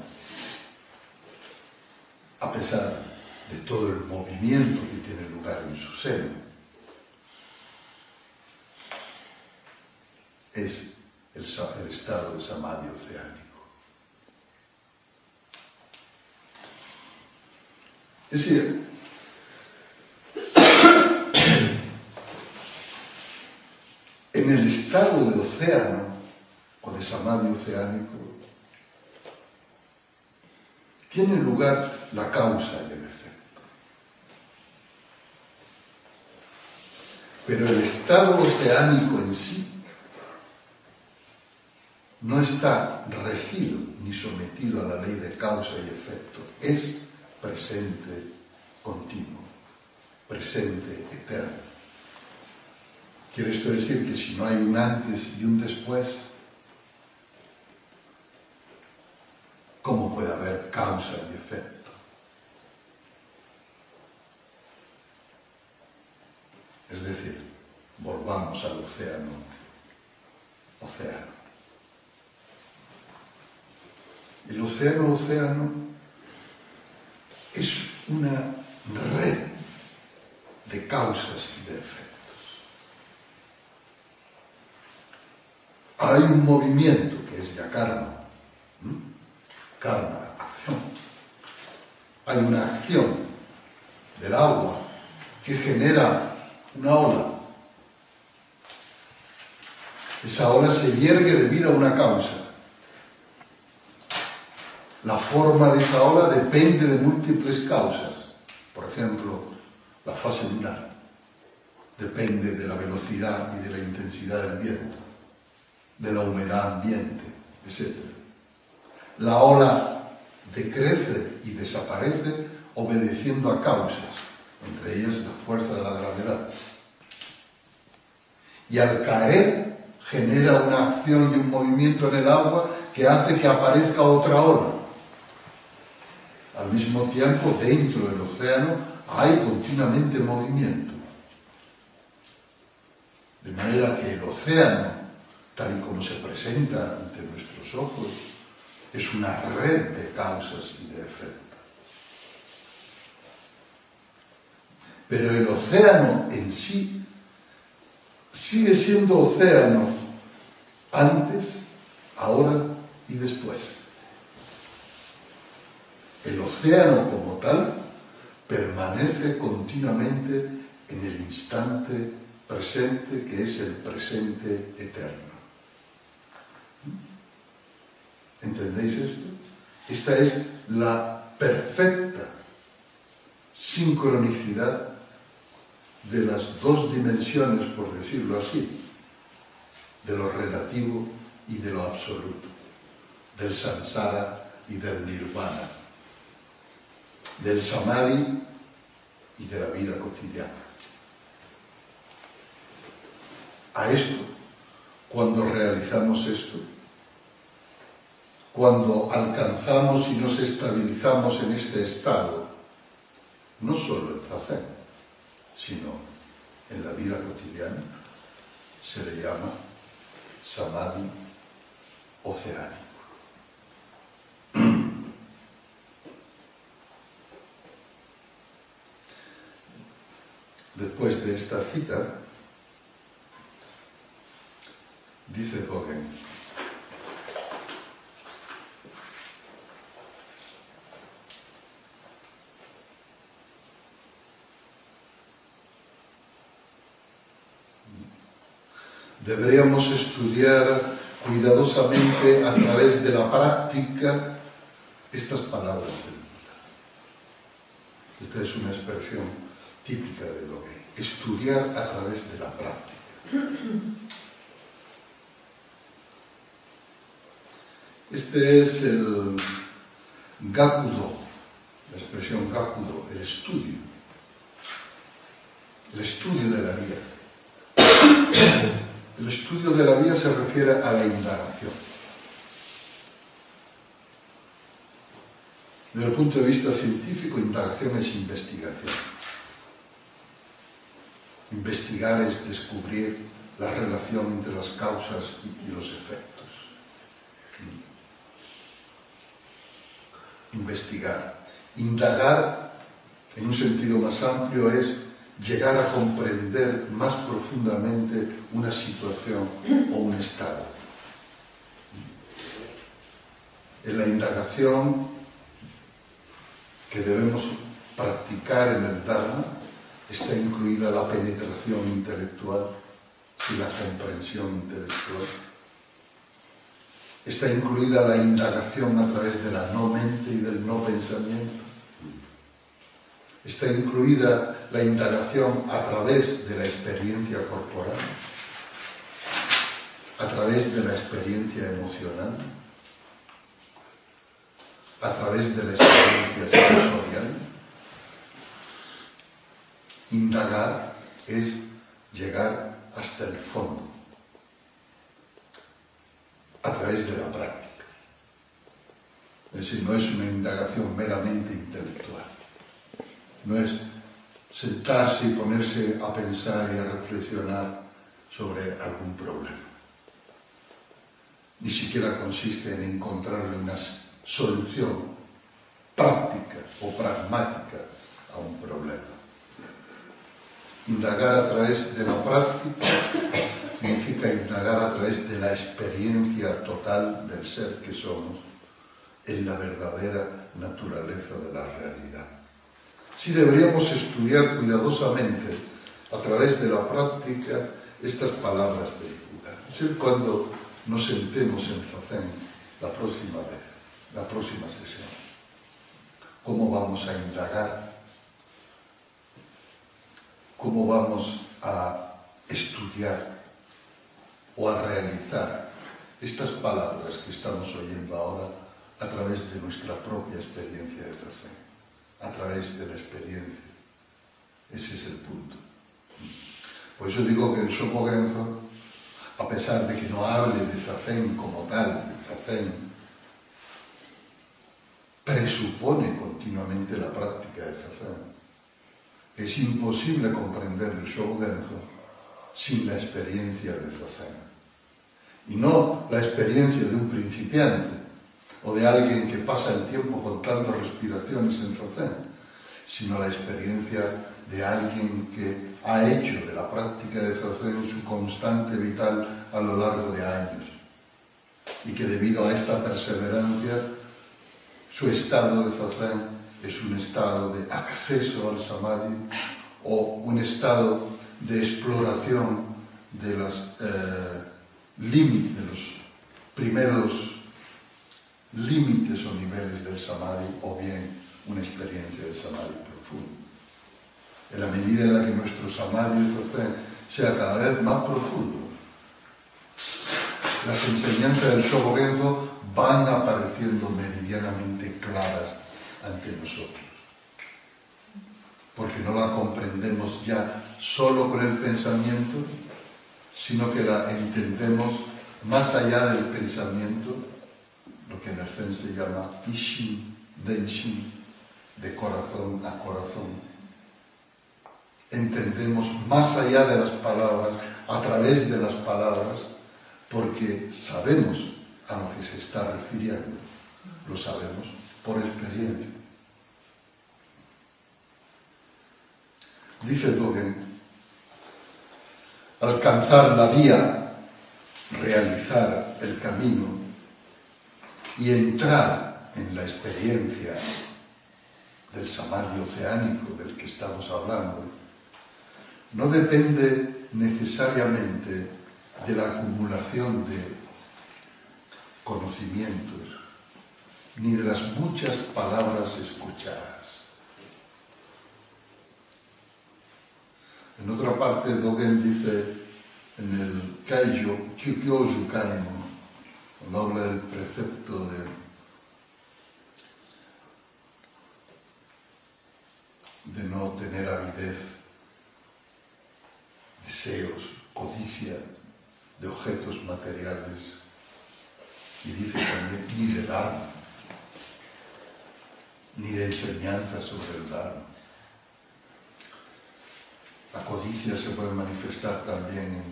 a pesar de todo el movimiento que tiene lugar en su seno. Es el, estado de samadhi oceánico. Es decir, en el estado de océano o de samadhi oceánico tiene lugar la causa y el efecto. Pero el estado oceánico en sí no está regido ni sometido a la ley de causa y efecto, es presente continuo, presente eterno. Quiere esto decir que si no hay un antes y un después, ¿cómo puede haber causa y efecto? Es decir, volvamos al océano, océano. El océano, océano es una red de causas y de efectos. Hay un movimiento que es ya karma. Acción. Hay una acción del agua que genera una ola. Esa ola se viergue debido a una causa. La forma de esa ola depende de múltiples causas. Por ejemplo, la fase lunar depende de la velocidad y de la intensidad del viento de la humedad ambiente, etc. La ola decrece y desaparece obedeciendo a causas, entre ellas la fuerza de la gravedad. Y al caer genera una acción y un movimiento en el agua que hace que aparezca otra ola. Al mismo tiempo, dentro del océano hay continuamente movimiento. De manera que el océano tal y como se presenta ante nuestros ojos, es una red de causas y de efectos. Pero el océano en sí sigue siendo océano antes, ahora y después. El océano como tal permanece continuamente en el instante presente que es el presente eterno. ¿Entendéis esto? Esta es la perfecta sincronicidad de las dos dimensiones, por decirlo así, de lo relativo y de lo absoluto, del samsara y del nirvana, del samadhi y de la vida cotidiana. A esto, cuando realizamos esto, cuando alcanzamos y nos estabilizamos en este estado, no solo en Zazen, sino en la vida cotidiana, se le llama Samadhi oceánico. Después de esta cita, dice Dogen, Deberíamos estudiar cuidadosamente a través de la práctica estas palabras del Buda. Esta es una expresión típica de Dogen. Estudiar a través de la práctica. Este es el gakudo, la expresión gakudo, el estudio, el estudio de la vida. El estudio de la vida se refiere a la indagación. Desde el punto de vista científico, indagación es investigación. Investigar es descubrir la relación entre las causas y los efectos. Investigar. Indagar, en un sentido más amplio, es llegar a comprender más profundamente una situación o un estado. En la indagación que debemos practicar en el Dharma está incluida la penetración intelectual y la comprensión intelectual. Está incluida la indagación a través de la no mente y del no pensamiento. Está incluida la indagación a través de la experiencia corporal, a través de la experiencia emocional, a través de la experiencia sensorial. Indagar es llegar hasta el fondo, a través de la práctica. Es decir, no es una indagación meramente intelectual. No es sentarse y ponerse a pensar y a reflexionar sobre algún problema. Ni siquiera consiste en encontrarle una solución práctica o pragmática a un problema. Indagar a través de la práctica significa indagar a través de la experiencia total del ser que somos en la verdadera naturaleza de la realidad. Si deberíamos estudiar cuidadosamente a través de la práctica estas palabras de Buda. Es cuando nos sentemos en Zazen la próxima vez, la próxima sesión. ¿Cómo vamos a indagar? ¿Cómo vamos a estudiar o a realizar estas palabras que estamos oyendo ahora a través de nuestra propia experiencia de Zazen? A través de la experiencia. Ese es el punto. Por eso digo que el Somogenzo, a pesar de que no hable de Zazen como tal, de Zazen, presupone continuamente la práctica de Zazen. Es imposible comprender el Shobogenzo sin la experiencia de Zazen. Y no la experiencia de un principiante, o de alguien que pasa el tiempo contando respiraciones en zazen, sino la experiencia de alguien que ha hecho de la práctica de zazen su constante vital a lo largo de años. Y que debido a esta perseverancia su estado de zazen es un estado de acceso al samadhi o un estado de exploración de los eh, límites, de los primeros límites o niveles del samadhi o bien una experiencia de samadhi profundo. En la medida en la que nuestro samadhi sea cada vez más profundo, las enseñanzas del Shobogenzo van apareciendo meridianamente claras ante nosotros. Porque no la comprendemos ya solo con el pensamiento, sino que la entendemos más allá del pensamiento lo que en el Zen se llama Ishin Denshin, de corazón a corazón. Entendemos más allá de las palabras, a través de las palabras, porque sabemos a lo que se está refiriendo. Lo sabemos por experiencia. Dice Dogen, alcanzar la vía, realizar el camino, y entrar en la experiencia del samadhi oceánico del que estamos hablando, no depende necesariamente de la acumulación de conocimientos, ni de las muchas palabras escuchadas. En otra parte, Dogen dice en el Kaijo, Kyukyoju Kaino, cuando habla del precepto de, de no tener avidez, deseos, codicia de objetos materiales, y dice también ni de dar. ni de enseñanza sobre el Dharma. La codicia se puede manifestar también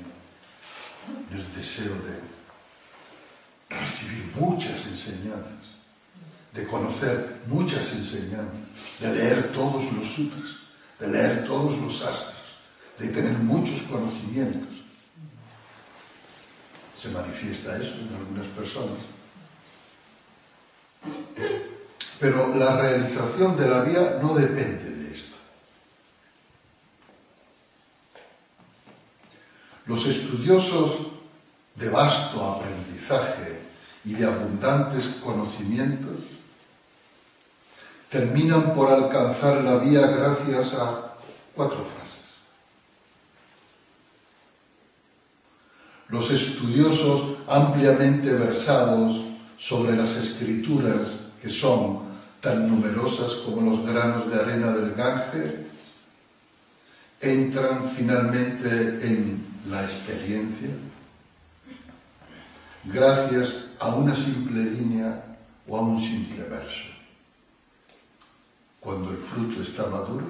en el deseo de recibir muchas enseñanzas, de conocer muchas enseñanzas, de leer todos los sutras, de leer todos los astros, de tener muchos conocimientos. Se manifiesta eso en algunas personas. Pero la realización de la vía no depende de esto. Los estudiosos de vasto aprendizaje y de abundantes conocimientos terminan por alcanzar la vía gracias a cuatro frases. Los estudiosos ampliamente versados sobre las escrituras que son tan numerosas como los granos de arena del Gange, entran finalmente en la experiencia gracias a una simple línea o a un simple verso. Cuando el fruto está maduro,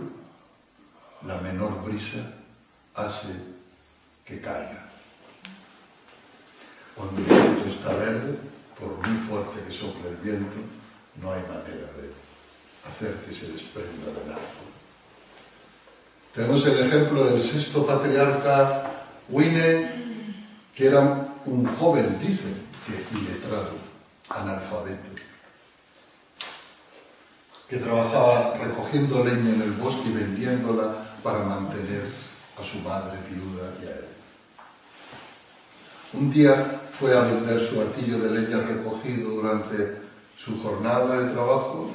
la menor brisa hace que caiga. Cuando el fruto está verde, por muy fuerte que sople el viento, no hay manera de hacer que se desprenda del árbol. Tenemos el ejemplo del sexto patriarca Wine, que era un joven, dice, que iletrado, analfabeto, que trabajaba recogiendo leña en el bosque y vendiéndola para mantener a su madre viuda y a él. Un día fue a vender su artillo de leña recogido durante su jornada de trabajo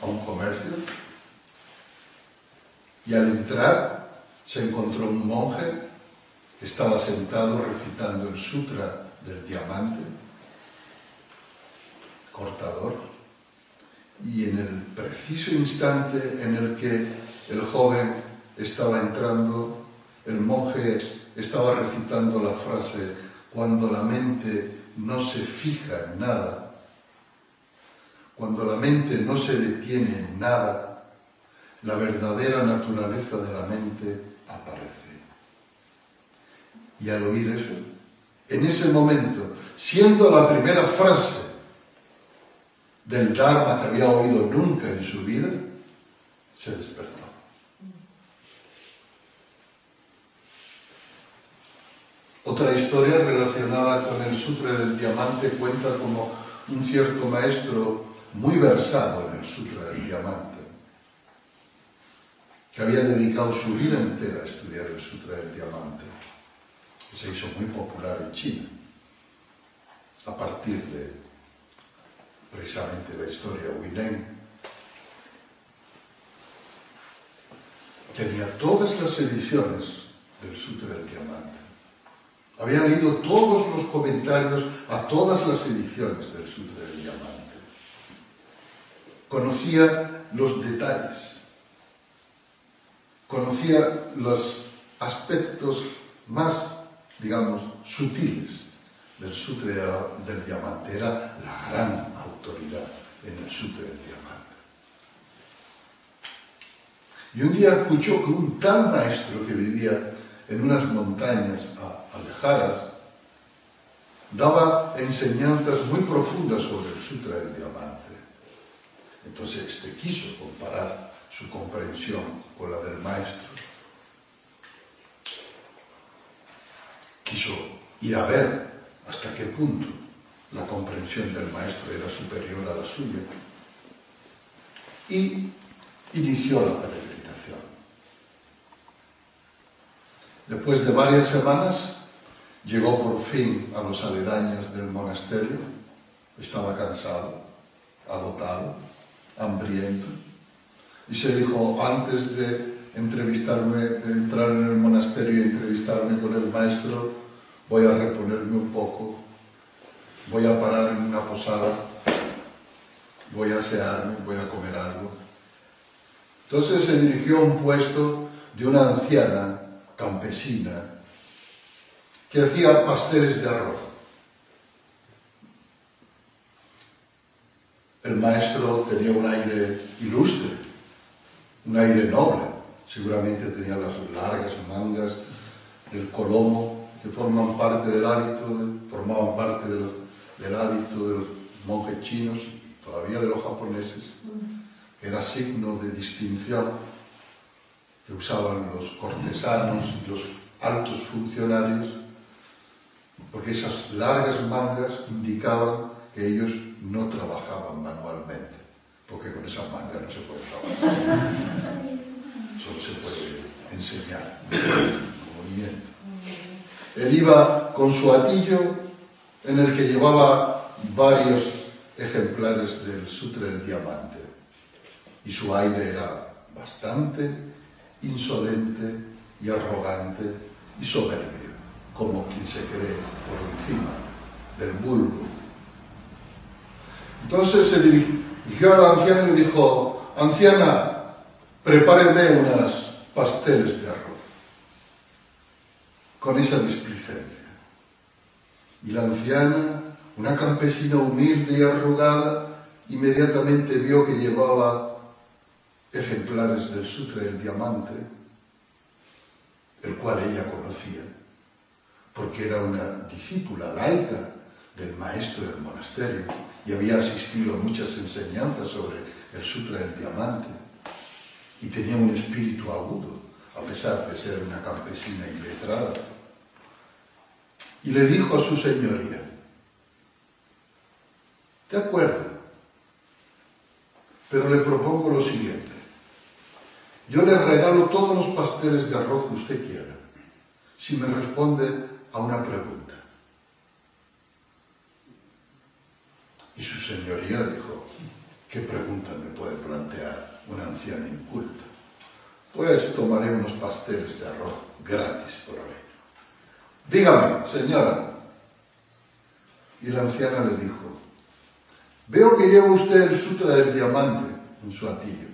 a un comercio y al entrar se encontró un monje estaba sentado recitando el sutra del diamante, cortador, y en el preciso instante en el que el joven estaba entrando, el monje estaba recitando la frase, cuando la mente no se fija en nada, cuando la mente no se detiene en nada, la verdadera naturaleza de la mente aparece. Y al oír eso, en ese momento, siendo la primera frase del Dharma que había oído nunca en su vida, se despertó. Otra historia relacionada con el Sutra del Diamante cuenta como un cierto maestro muy versado en el Sutra del Diamante, que había dedicado su vida entera a estudiar el Sutra del Diamante, se hizo muy popular en China, a partir de precisamente la historia Huineng. Tenía todas las ediciones del Sutra del Diamante. Había leído todos los comentarios a todas las ediciones del Sutra del Diamante conocía los detalles, conocía los aspectos más, digamos, sutiles del Sutra del Diamante. Era la gran autoridad en el Sutra del Diamante. Y un día escuchó que un tal maestro que vivía en unas montañas alejadas daba enseñanzas muy profundas sobre el Sutra del Diamante. Entonces este quiso comparar su comprensión con la del maestro. Quiso ir a ver hasta qué punto la comprensión del maestro era superior a la suya. Y inició la peregrinación. Después de varias semanas, llegó por fin a los aledaños del monasterio. Estaba cansado, agotado, hambriento. Y se dijo, antes de entrevistarme, de entrar en el monasterio y entrevistarme con el maestro, voy a reponerme un poco, voy a parar en una posada, voy a asearme, voy a comer algo. Entonces se dirigió a un puesto de una anciana campesina que hacía pasteles de arroz. El maestro tenía un aire ilustre, un aire noble. Seguramente tenía las largas mangas del colomo que forman parte del hábito, formaban parte del hábito de los monjes chinos, todavía de los japoneses, que era signo de distinción que usaban los cortesanos y los altos funcionarios, porque esas largas mangas indicaban que ellos no trabajaban manualmente, porque con esas mangas no se puede trabajar, solo se puede enseñar movimiento. Él iba con su atillo en el que llevaba varios ejemplares del Sutra del Diamante y su aire era bastante insolente y arrogante y soberbio, como quien se cree por encima del bulbo. Entonces se dirigió a la anciana y le dijo, anciana, prepáreme unas pasteles de arroz con esa displicencia. Y la anciana, una campesina humilde y arrugada, inmediatamente vio que llevaba ejemplares del Sutra del Diamante, el cual ella conocía, porque era una discípula laica del maestro del monasterio y había asistido a muchas enseñanzas sobre el Sutra del Diamante y tenía un espíritu agudo, a pesar de ser una campesina iletrada. Y le dijo a su señoría, de acuerdo, pero le propongo lo siguiente. Yo le regalo todos los pasteles de arroz que usted quiera, si me responde a una pregunta. Y su señoría dijo, ¿qué pregunta me puede plantear una anciana inculta? Pues tomaré unos pasteles de arroz gratis por hoy. Dígame, señora. Y la anciana le dijo, veo que lleva usted el sutra del diamante en su atillo.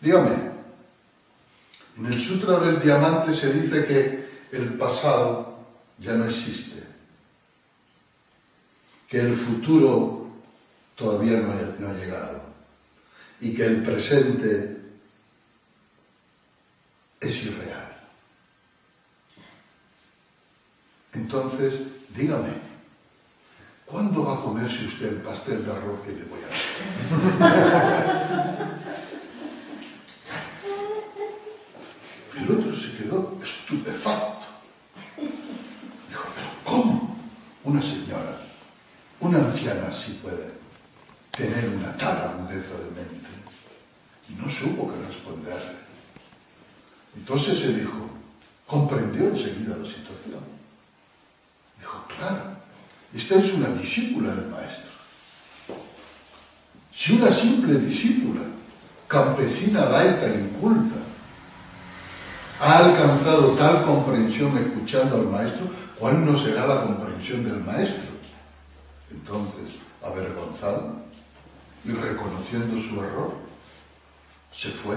Dígame, en el Sutra del Diamante se dice que el pasado ya no existe, que el futuro todavía no ha, no ha llegado y que el presente es irreal. Entonces, dígame, ¿cuándo va a comerse usted el pastel de arroz que le voy a dar? El otro se quedó estupefacto. Dijo, pero ¿cómo una señora, una anciana así puede tener una tal agudeza de mente? Y no supo qué responderle. Entonces se dijo, comprendió enseguida la situación. Dijo, claro, esta es una discípula del maestro. Si una simple discípula, campesina, laica, inculta, ha alcanzado tal comprensión escuchando al maestro, ¿cuál no será la comprensión del maestro? Entonces, avergonzado y reconociendo su error, se fue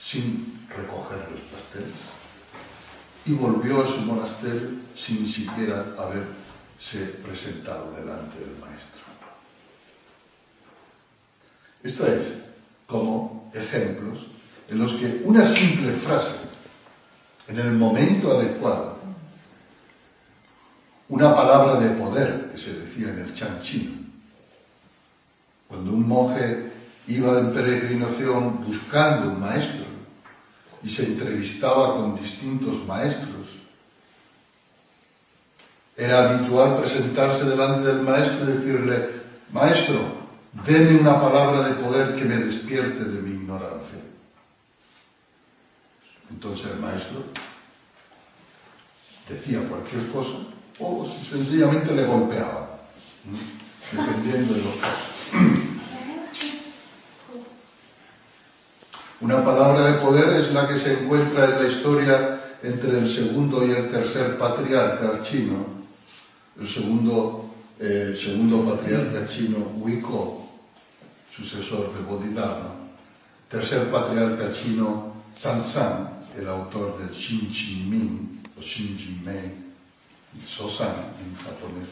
sin recoger los pasteles y volvió a su monasterio sin siquiera haberse presentado delante del maestro. Esto es como ejemplos en los que una simple frase en el momento adecuado. Una palabra de poder, que se decía en el chan chino. Cuando un monje iba en peregrinación buscando un maestro y se entrevistaba con distintos maestros, era habitual presentarse delante del maestro y decirle, maestro, deme una palabra de poder que me despierte de mi ignorancia. Entonces el maestro decía cualquier cosa o sencillamente le golpeaba, dependiendo de los casos. Una palabra de poder es la que se encuentra en la historia entre el segundo y el tercer patriarca chino. El segundo, eh, segundo patriarca chino, Wiko, sucesor de Bodhidharma. Tercer patriarca chino, Sansan, el autor del Shin Chin Min o Shin Mei, Sosan en japonés.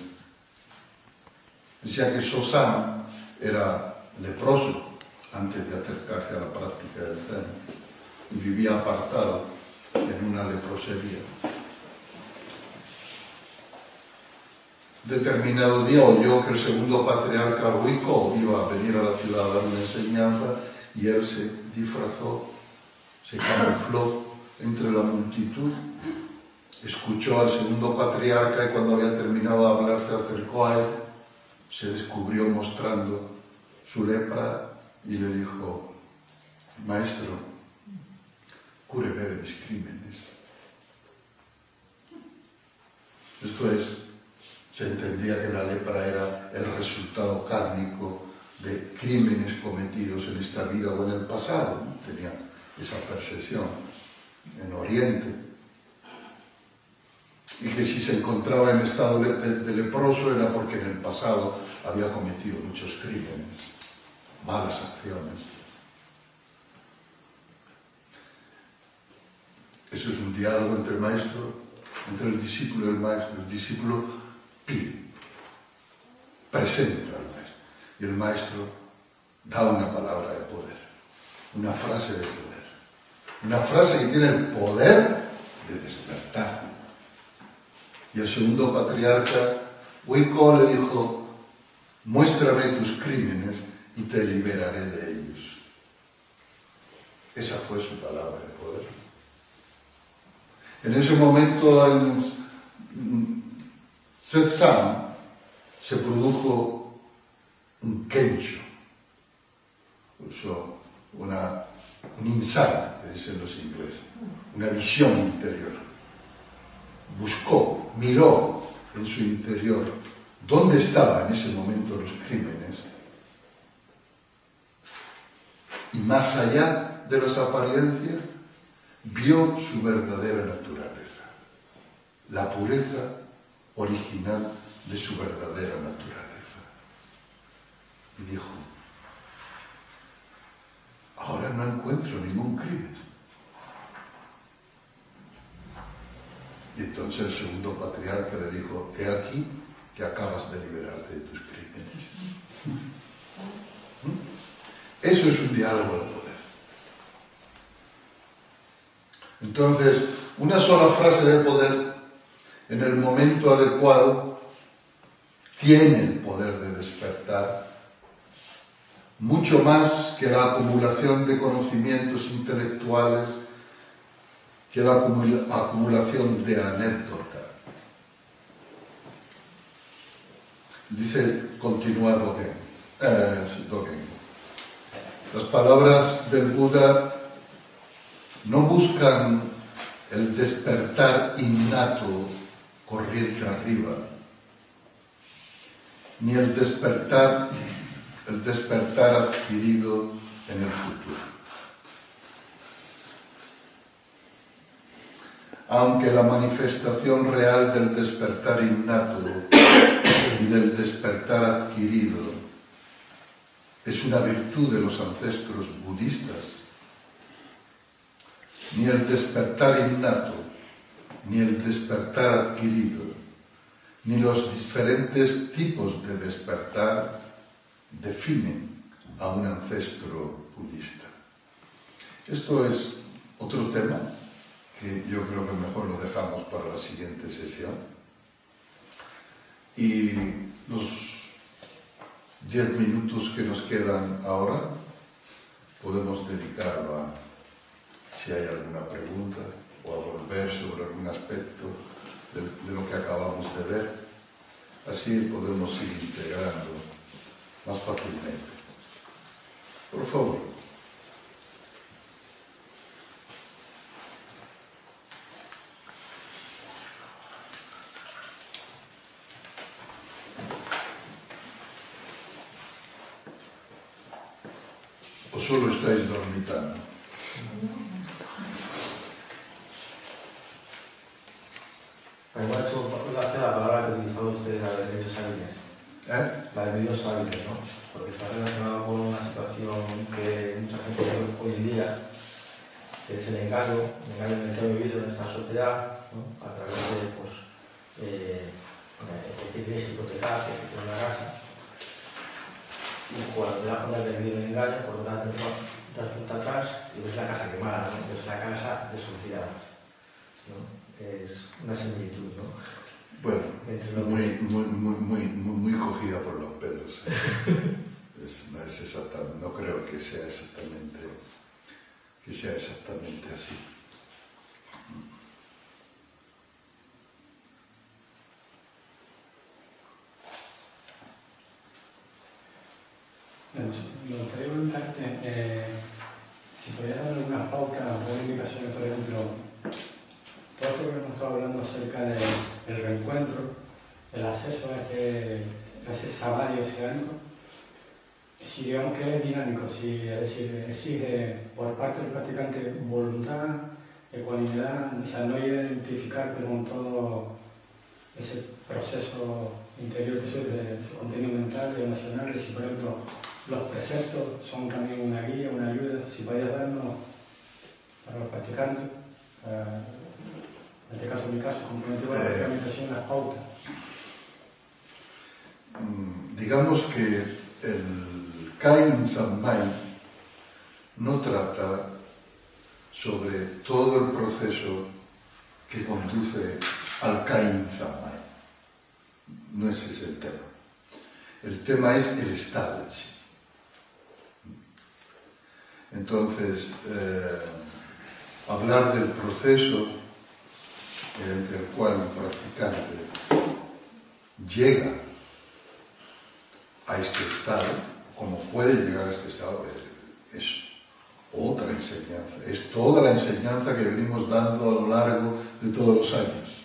Decía que Sosan era leproso antes de acercarse a la práctica del zen vivía apartado en una leprosería. Determinado día oyó que el segundo patriarca Ruico iba a venir a la ciudad a dar una enseñanza y él se disfrazó, se camufló entre la multitud, escuchó al segundo patriarca y cuando había terminado de hablar se acercó a él, se descubrió mostrando su lepra y le dijo, maestro, cúreme de mis crímenes. Esto es, se entendía que la lepra era el resultado kármico de crímenes cometidos en esta vida o en el pasado. Tenía esa percepción en Oriente. Y que si se encontraba en estado de, leproso era porque en el pasado había cometido muchos crímenes, malas acciones. Eso es un diálogo entre el maestro, entre el discípulo y el maestro. El discípulo pide, presenta al maestro. Y el maestro da una palabra de poder, una frase de poder. Una frase que tiene el poder de despertar. Y el segundo patriarca, Huico, le dijo, muéstrame tus crímenes y te liberaré de ellos. Esa fue su palabra de poder. En ese momento en Setsam se produjo un kensho, una un insight, que dicen los ingleses, una visión interior. Buscó, miró en su interior dónde estaban en ese momento los crímenes y más allá de las apariencias vio su verdadera naturaleza, la pureza original de su verdadera naturaleza. Y dijo, Ahora no encuentro ningún crimen. Y entonces el segundo patriarca le dijo, he aquí que acabas de liberarte de tus crímenes. Eso es un diálogo de poder. Entonces, una sola frase de poder en el momento adecuado tiene el poder de despertar mucho más que la acumulación de conocimientos intelectuales, que la acumulación de anécdotas. Dice, continúa Dogen, eh, Las palabras del Buda no buscan el despertar innato corriente arriba, ni el despertar el despertar adquirido en el futuro. Aunque la manifestación real del despertar innato y del despertar adquirido es una virtud de los ancestros budistas, ni el despertar innato, ni el despertar adquirido, ni los diferentes tipos de despertar definen a un ancestro budista. Esto es otro tema que yo creo que mejor lo dejamos para la siguiente sesión. Y los diez minutos que nos quedan ahora podemos dedicarlo a si hay alguna pregunta o a volver sobre algún aspecto de, lo que acabamos de ver. Así podemos ir integrando más fácilmente. Por favor. solo estáis son también una guía, una ayuda, si podías darnos para los practicantes, eh, en este caso, en mi caso, comprometido la experimentación, las pautas. Mm, digamos que el Kain Zammai no trata sobre todo el proceso que conduce al Kain Zammai. No ese es el tema. El tema es el estado en sí. Entonces, eh, hablar del proceso mediante el cual un practicante llega a este estado, como puede llegar a este estado, es, otra enseñanza, es toda la enseñanza que venimos dando a lo largo de todos los años.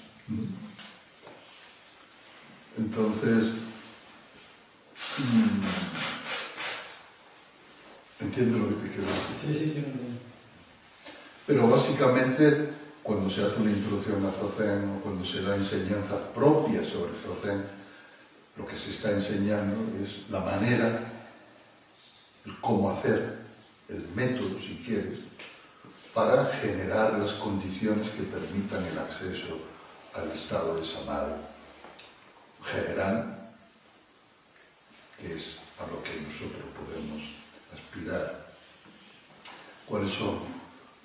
Entonces, mm, entiendo lo que te quiero decir. Sí, sí, Pero básicamente, cuando se hace una introducción a Zazen o cuando se da enseñanza propia sobre Zazen, lo que se está enseñando es la manera, el cómo hacer, el método, si quieres, para generar las condiciones que permitan el acceso al estado de samadhi general, que es a lo que nosotros podemos aspirar. ¿Cuáles son?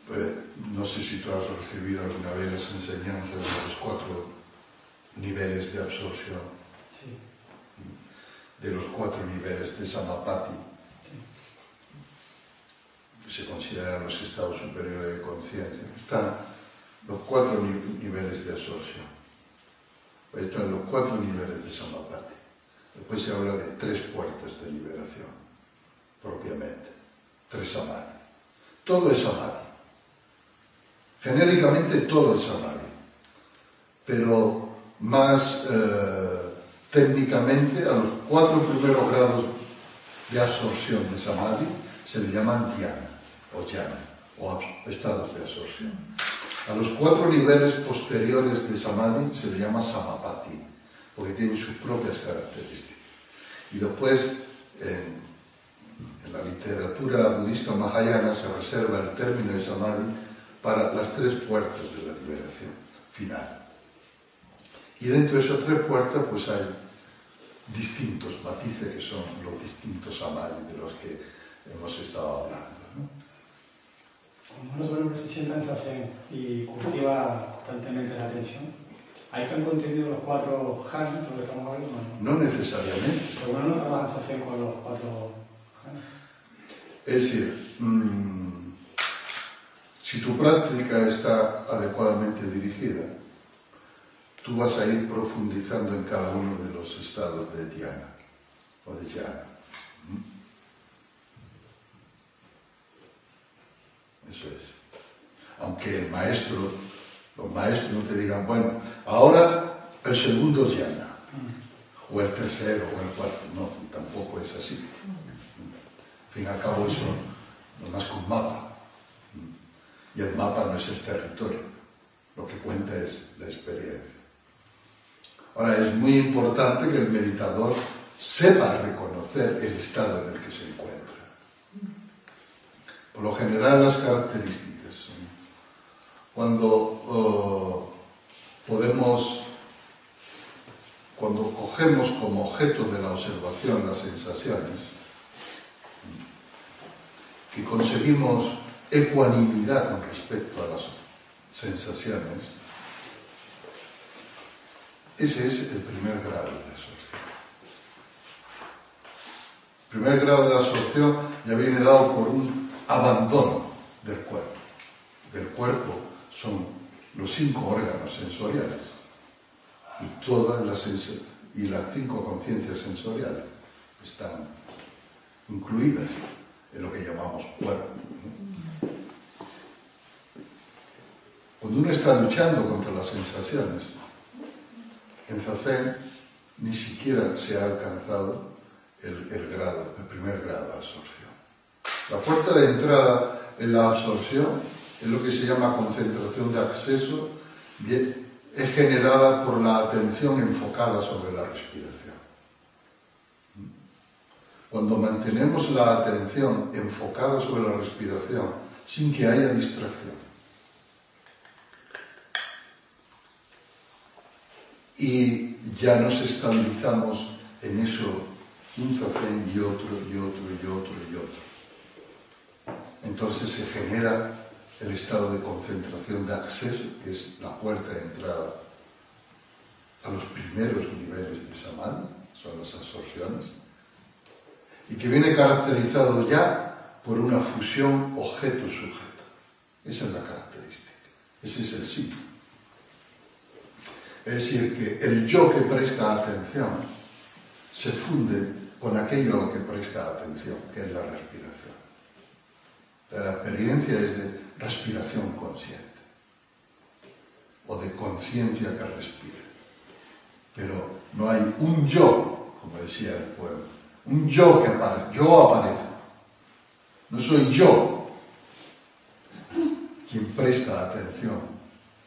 Pues, no sé si tú has recibido alguna vez las enseñanzas de los cuatro niveles de absorción, sí. de los cuatro niveles de Samapati, que se consideran los estados superiores de conciencia. Están los cuatro niveles de absorción. Ahí están los cuatro niveles de Samapati. Después se habla de tres puertas de liberación propiamente. Tres samadhi. Todo es samadhi. Genéricamente todo es samadhi. Pero más eh, técnicamente a los cuatro primeros grados de absorción de samadhi se le llaman dhyana o jhana o estados de absorción. A los cuatro niveles posteriores de samadhi se le llama samapati porque tienen sus propias características. Y después, la literatura budista mahayana se reserva el término de samadhi para las tres puertas de la liberación final. Y dentro de esas tres puertas pues hay distintos matices que son los distintos samadhi de los que hemos estado hablando. Cuando uno se sienta en sasen y cultiva constantemente la atención, ¿hay están contenidos los cuatro de los que estamos hablando? No, necesariamente. Pero uno no trabaja en sasen con los cuatro es decir, mmm, si tu práctica está adecuadamente dirigida, tú vas a ir profundizando en cada uno de los estados de Diana o de Yana. ¿Mm? Eso es. Aunque el maestro, los maestros no te digan, bueno, ahora el segundo es Yana, o el tercero, o el cuarto. No, tampoco es así fin y al cabo eso no es más que un mapa. Y el mapa no es el territorio, lo que cuenta es la experiencia. Ahora, es muy importante que el meditador sepa reconocer el estado en el que se encuentra. Por lo general, las características. Cuando oh, podemos, cuando cogemos como objeto de la observación las sensaciones, que conseguimos ecuanimidad con respecto a las sensaciones, ese es el primer grado de absorción. El primer grado de absorción ya viene dado por un abandono del cuerpo. Del cuerpo son los cinco órganos sensoriales y todas las y las cinco conciencias sensoriales están incluidas en lo que llamamos cuerpo. Cuando uno está luchando contra las sensaciones, en Zazen ni siquiera se ha alcanzado el, grado, el primer grado de absorción. La puerta de entrada en la absorción es lo que se llama concentración de acceso, es generada por la atención enfocada sobre la respiración. Cuando mantenemos la atención enfocada sobre la respiración sin que haya distracción, y ya nos estabilizamos en eso, un zazen y otro, y otro, y otro, y otro. Entonces se genera el estado de concentración de acceso, que es la puerta de entrada a los primeros niveles de samadhi, son las absorciones, y que viene caracterizado ya por una fusión objeto-sujeto. Esa es la característica, ese es el signo. Es decir, que el yo que presta atención se funde con aquello a lo que presta atención, que es la respiración. La experiencia es de respiración consciente o de conciencia que respira. Pero no hay un yo, como decía el pueblo, un yo que aparece, yo aparezco. No soy yo quien presta atención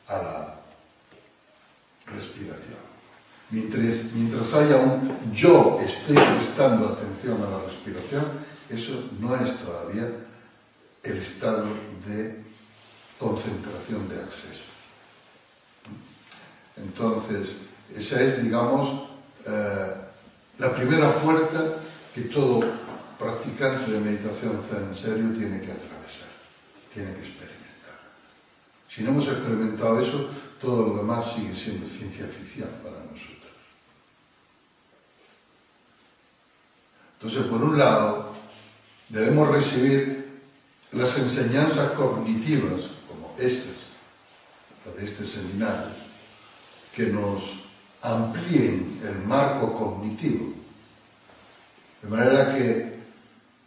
a la respiración. Mientras, mientras haya un yo estoy prestando atención a la respiración, eso no es todavía el estado de concentración de acceso. Entonces, esa es, digamos, eh, la primera puerta que todo practicante de meditación en serio tiene que atravesar, tiene que experimentar. Si no hemos experimentado eso, todo lo demás sigue siendo ciencia ficción para nosotros. Entonces, por un lado, debemos recibir las enseñanzas cognitivas, como estas, las de este seminario, que nos amplíen el marco cognitivo, de manera que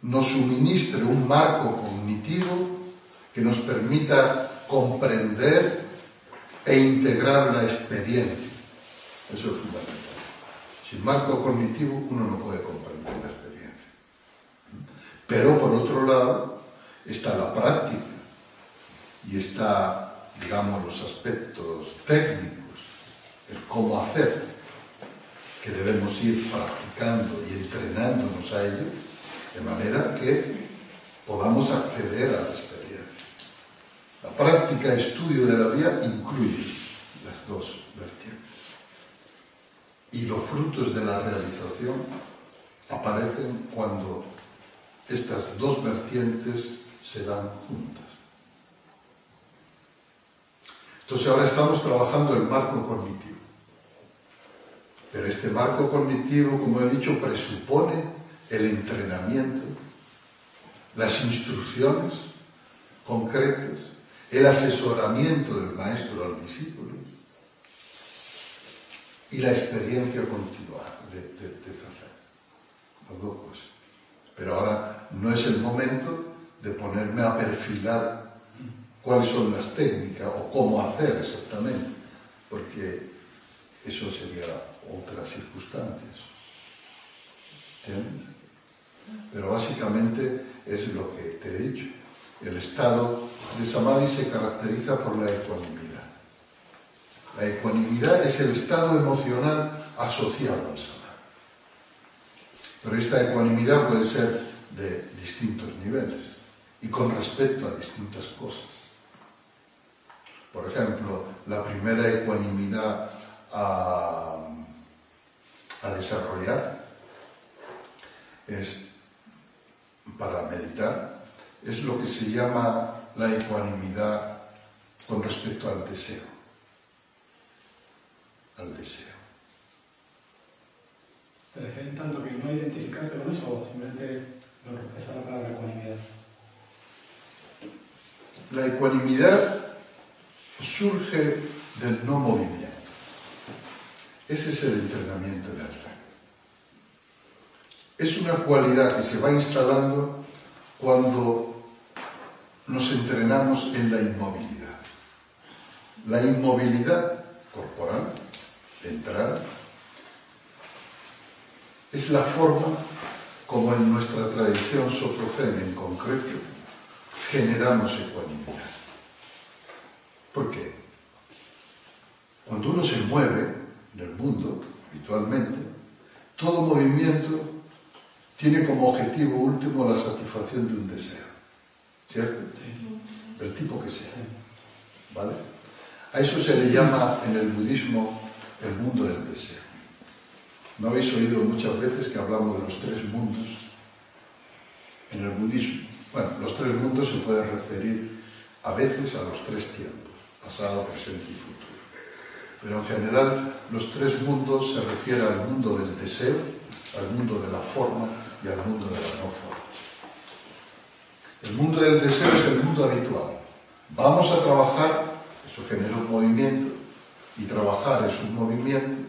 nos suministre un marco cognitivo que nos permita comprender e integrar la experiencia. Eso es fundamental. Sin marco cognitivo uno no puede comprender la experiencia. Pero por otro lado está la práctica y está, digamos, los aspectos técnicos, el cómo hacer, que debemos ir practicando y entrenándonos a ello, de manera que podamos acceder a la experiencia. La práctica estudio de la vía incluye las dos vertientes. Y los frutos de la realización aparecen cuando estas dos vertientes se dan juntas. Entonces ahora estamos trabajando el marco cognitivo. Pero este marco cognitivo, como he dicho, presupone el entrenamiento, las instrucciones concretas el asesoramiento del maestro al discípulo y la experiencia continua de, de, Las dos cosas. Pero ahora no es el momento de ponerme a perfilar cuáles son las técnicas o cómo hacer exactamente, porque eso sería otras circunstancias. ¿Entiendes? Pero básicamente es lo que te he dicho. El estado de Samadhi se caracteriza por la ecuanimidad. La ecuanimidad es el estado emocional asociado al Samadhi. Pero esta ecuanimidad puede ser de distintos niveles y con respecto a distintas cosas. Por ejemplo, la primera ecuanimidad a, a desarrollar es para meditar es lo que se llama la ecuanimidad con respecto al deseo. Al deseo. ¿Te refieres tanto que no identificarte con eso o simplemente lo que expresa la palabra ecuanimidad? La ecuanimidad surge del no movimiento. Ese es el entrenamiento del alza. Es una cualidad que se va instalando cuando nos entrenamos en la inmovilidad. La inmovilidad corporal, de entrada, es la forma como en nuestra tradición soprocen en concreto generamos ecuanimidad. ¿Por qué? Cuando uno se mueve en el mundo, habitualmente, todo movimiento tiene como objetivo último la satisfacción de un deseo. ¿Cierto? Del tipo que sea. ¿Vale? A eso se le llama en el budismo el mundo del deseo. ¿No habéis oído muchas veces que hablamos de los tres mundos en el budismo? Bueno, los tres mundos se pueden referir a veces a los tres tiempos, pasado, presente y futuro. Pero en general los tres mundos se refieren al mundo del deseo, al mundo de la forma y al mundo de la no forma. El mundo del deseo es el mundo habitual. Vamos a trabajar, eso genera un movimiento, y trabajar es un movimiento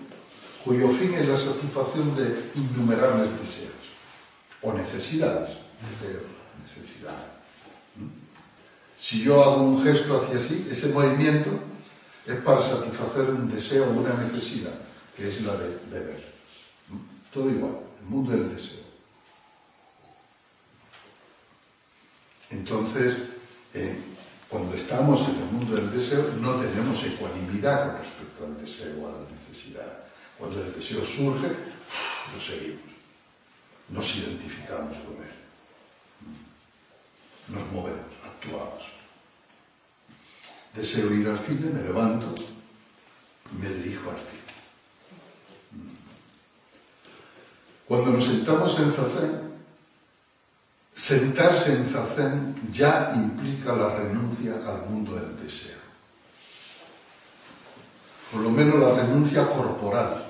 cuyo fin es la satisfacción de innumerables deseos o necesidades. Deseos, necesidades. Si yo hago un gesto hacia así, ese movimiento es para satisfacer un deseo o una necesidad, que es la de beber. Todo igual, el mundo del deseo. Entonces, eh, cuando estamos en el mundo del deseo, no tenemos ecuanimidad con respecto al deseo o a la necesidad. Cuando el deseo surge, lo seguimos. Nos identificamos con él. Nos movemos, actuamos. Deseo ir al cine, me levanto y me dirijo al cine. Cuando nos sentamos en zazen, sentarse en zazen ya implica la renuncia al mundo del deseo. Por lo menos la renuncia corporal.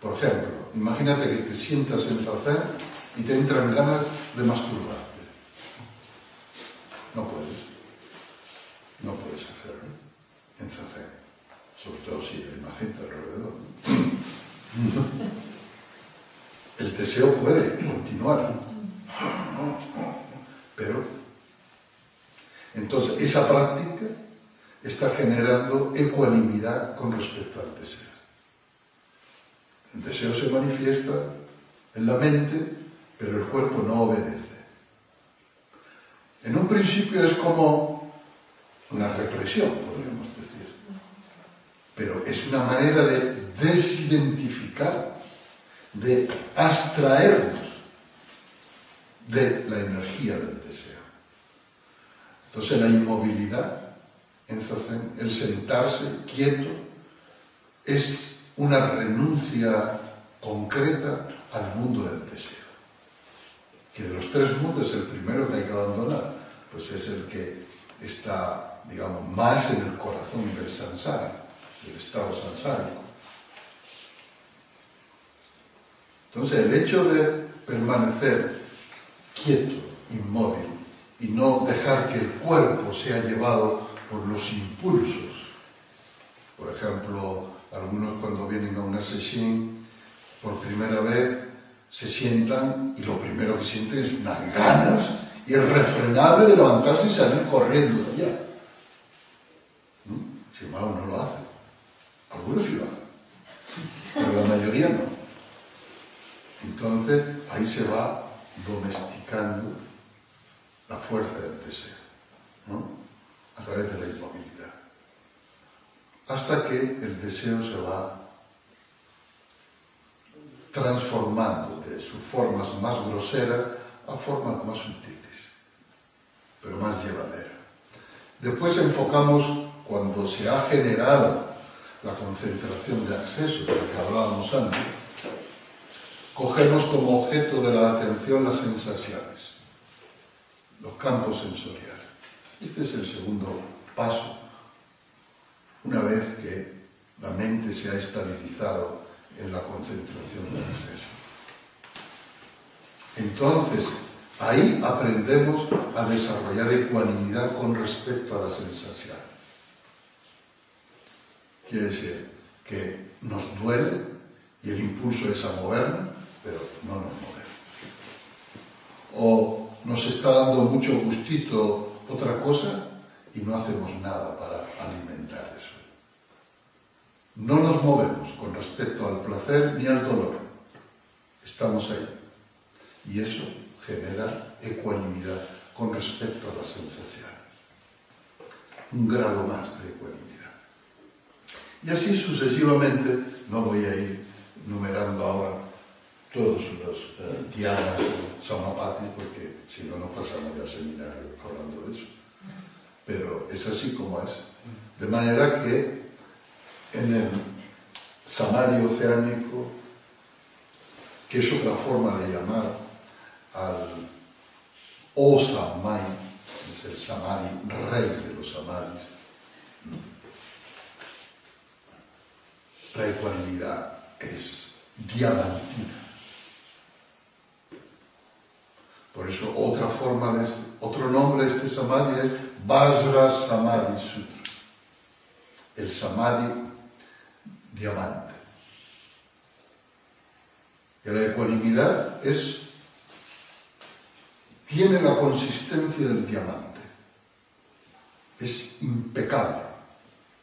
Por ejemplo, imagínate que te sientas en zazen y te entran ganas de masturbarte. No puedes. No puedes hacerlo en zazen. Sobre todo si hay más gente alrededor. El deseo puede continuar. Pero, entonces, esa práctica está generando ecuanimidad con respecto al deseo. El deseo se manifiesta en la mente, pero el cuerpo no obedece. En un principio es como una represión, podríamos decir, pero es una manera de desidentificar, de abstraernos de la energía del deseo. Entonces la inmovilidad en Zazen, el sentarse quieto, es una renuncia concreta al mundo del deseo. Que de los tres mundos el primero que hay que abandonar, pues es el que está, digamos, más en el corazón del sansara, del estado sansárico. Entonces el hecho de permanecer quieto, inmóvil, y no dejar que el cuerpo sea llevado por los impulsos. Por ejemplo, algunos cuando vienen a una sesión por primera vez se sientan y lo primero que sienten es unas ganas irrefrenable de levantarse y salir corriendo de allá. Sin embargo, no lo hacen. Algunos sí lo hacen, pero la mayoría no. Entonces, ahí se va domesticando la fuerza del deseo, ¿no? a través de la inmovilidad, hasta que el deseo se va transformando de sus formas más groseras a formas más sutiles, pero más llevaderas. Después enfocamos cuando se ha generado la concentración de acceso de la que hablábamos antes, cogemos como objeto de la atención las sensaciones. los campos sensoriales. Este es el segundo paso. Una vez que la mente se ha estabilizado en la concentración del ser. Entonces, ahí aprendemos a desarrollar ecuanimidad con respecto a las sensaciones. Quiere decir que nos duele y el impulso es a movernos, pero no nos movemos. O nos está dando mucho gustito otra cosa y no hacemos nada para alimentar eso. No nos movemos con respecto al placer ni al dolor. Estamos ahí. Y eso genera ecuanimidad con respecto a las sensaciones. Un grado más de ecuanimidad. Y así sucesivamente, no voy a ir numerando ahora todos los eh, dianas o samapati, porque si no, no pasamos ya seminario hablando de eso. Pero es así como es. De manera que en el samadhi oceánico, que es otra forma de llamar al Osamai, es el samadhi, rey de los samadhis, la ecuanimidad es diamantina. Por eso otra forma de este, otro nombre de este samadhi es Vajra Samadhi Sutra. El samadhi diamante. Que la ecuanimidad es tiene la consistencia del diamante. Es impecable.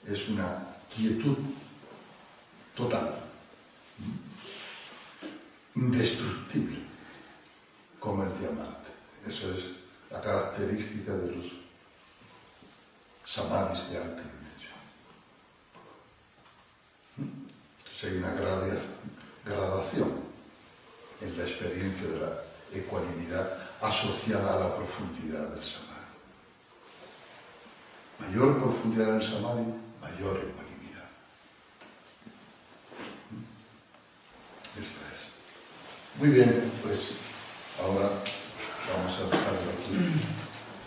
Es una quietud total, indestructible, como el diamante. Eso es la característica de los samadhis de dimensión. Entonces hay una gradación en la experiencia de la ecuanimidad asociada a la profundidad del samadhi. Mayor profundidad del samadhi, mayor ecuanimidad. Muy bien, pues ahora vamos a dejarlo aquí.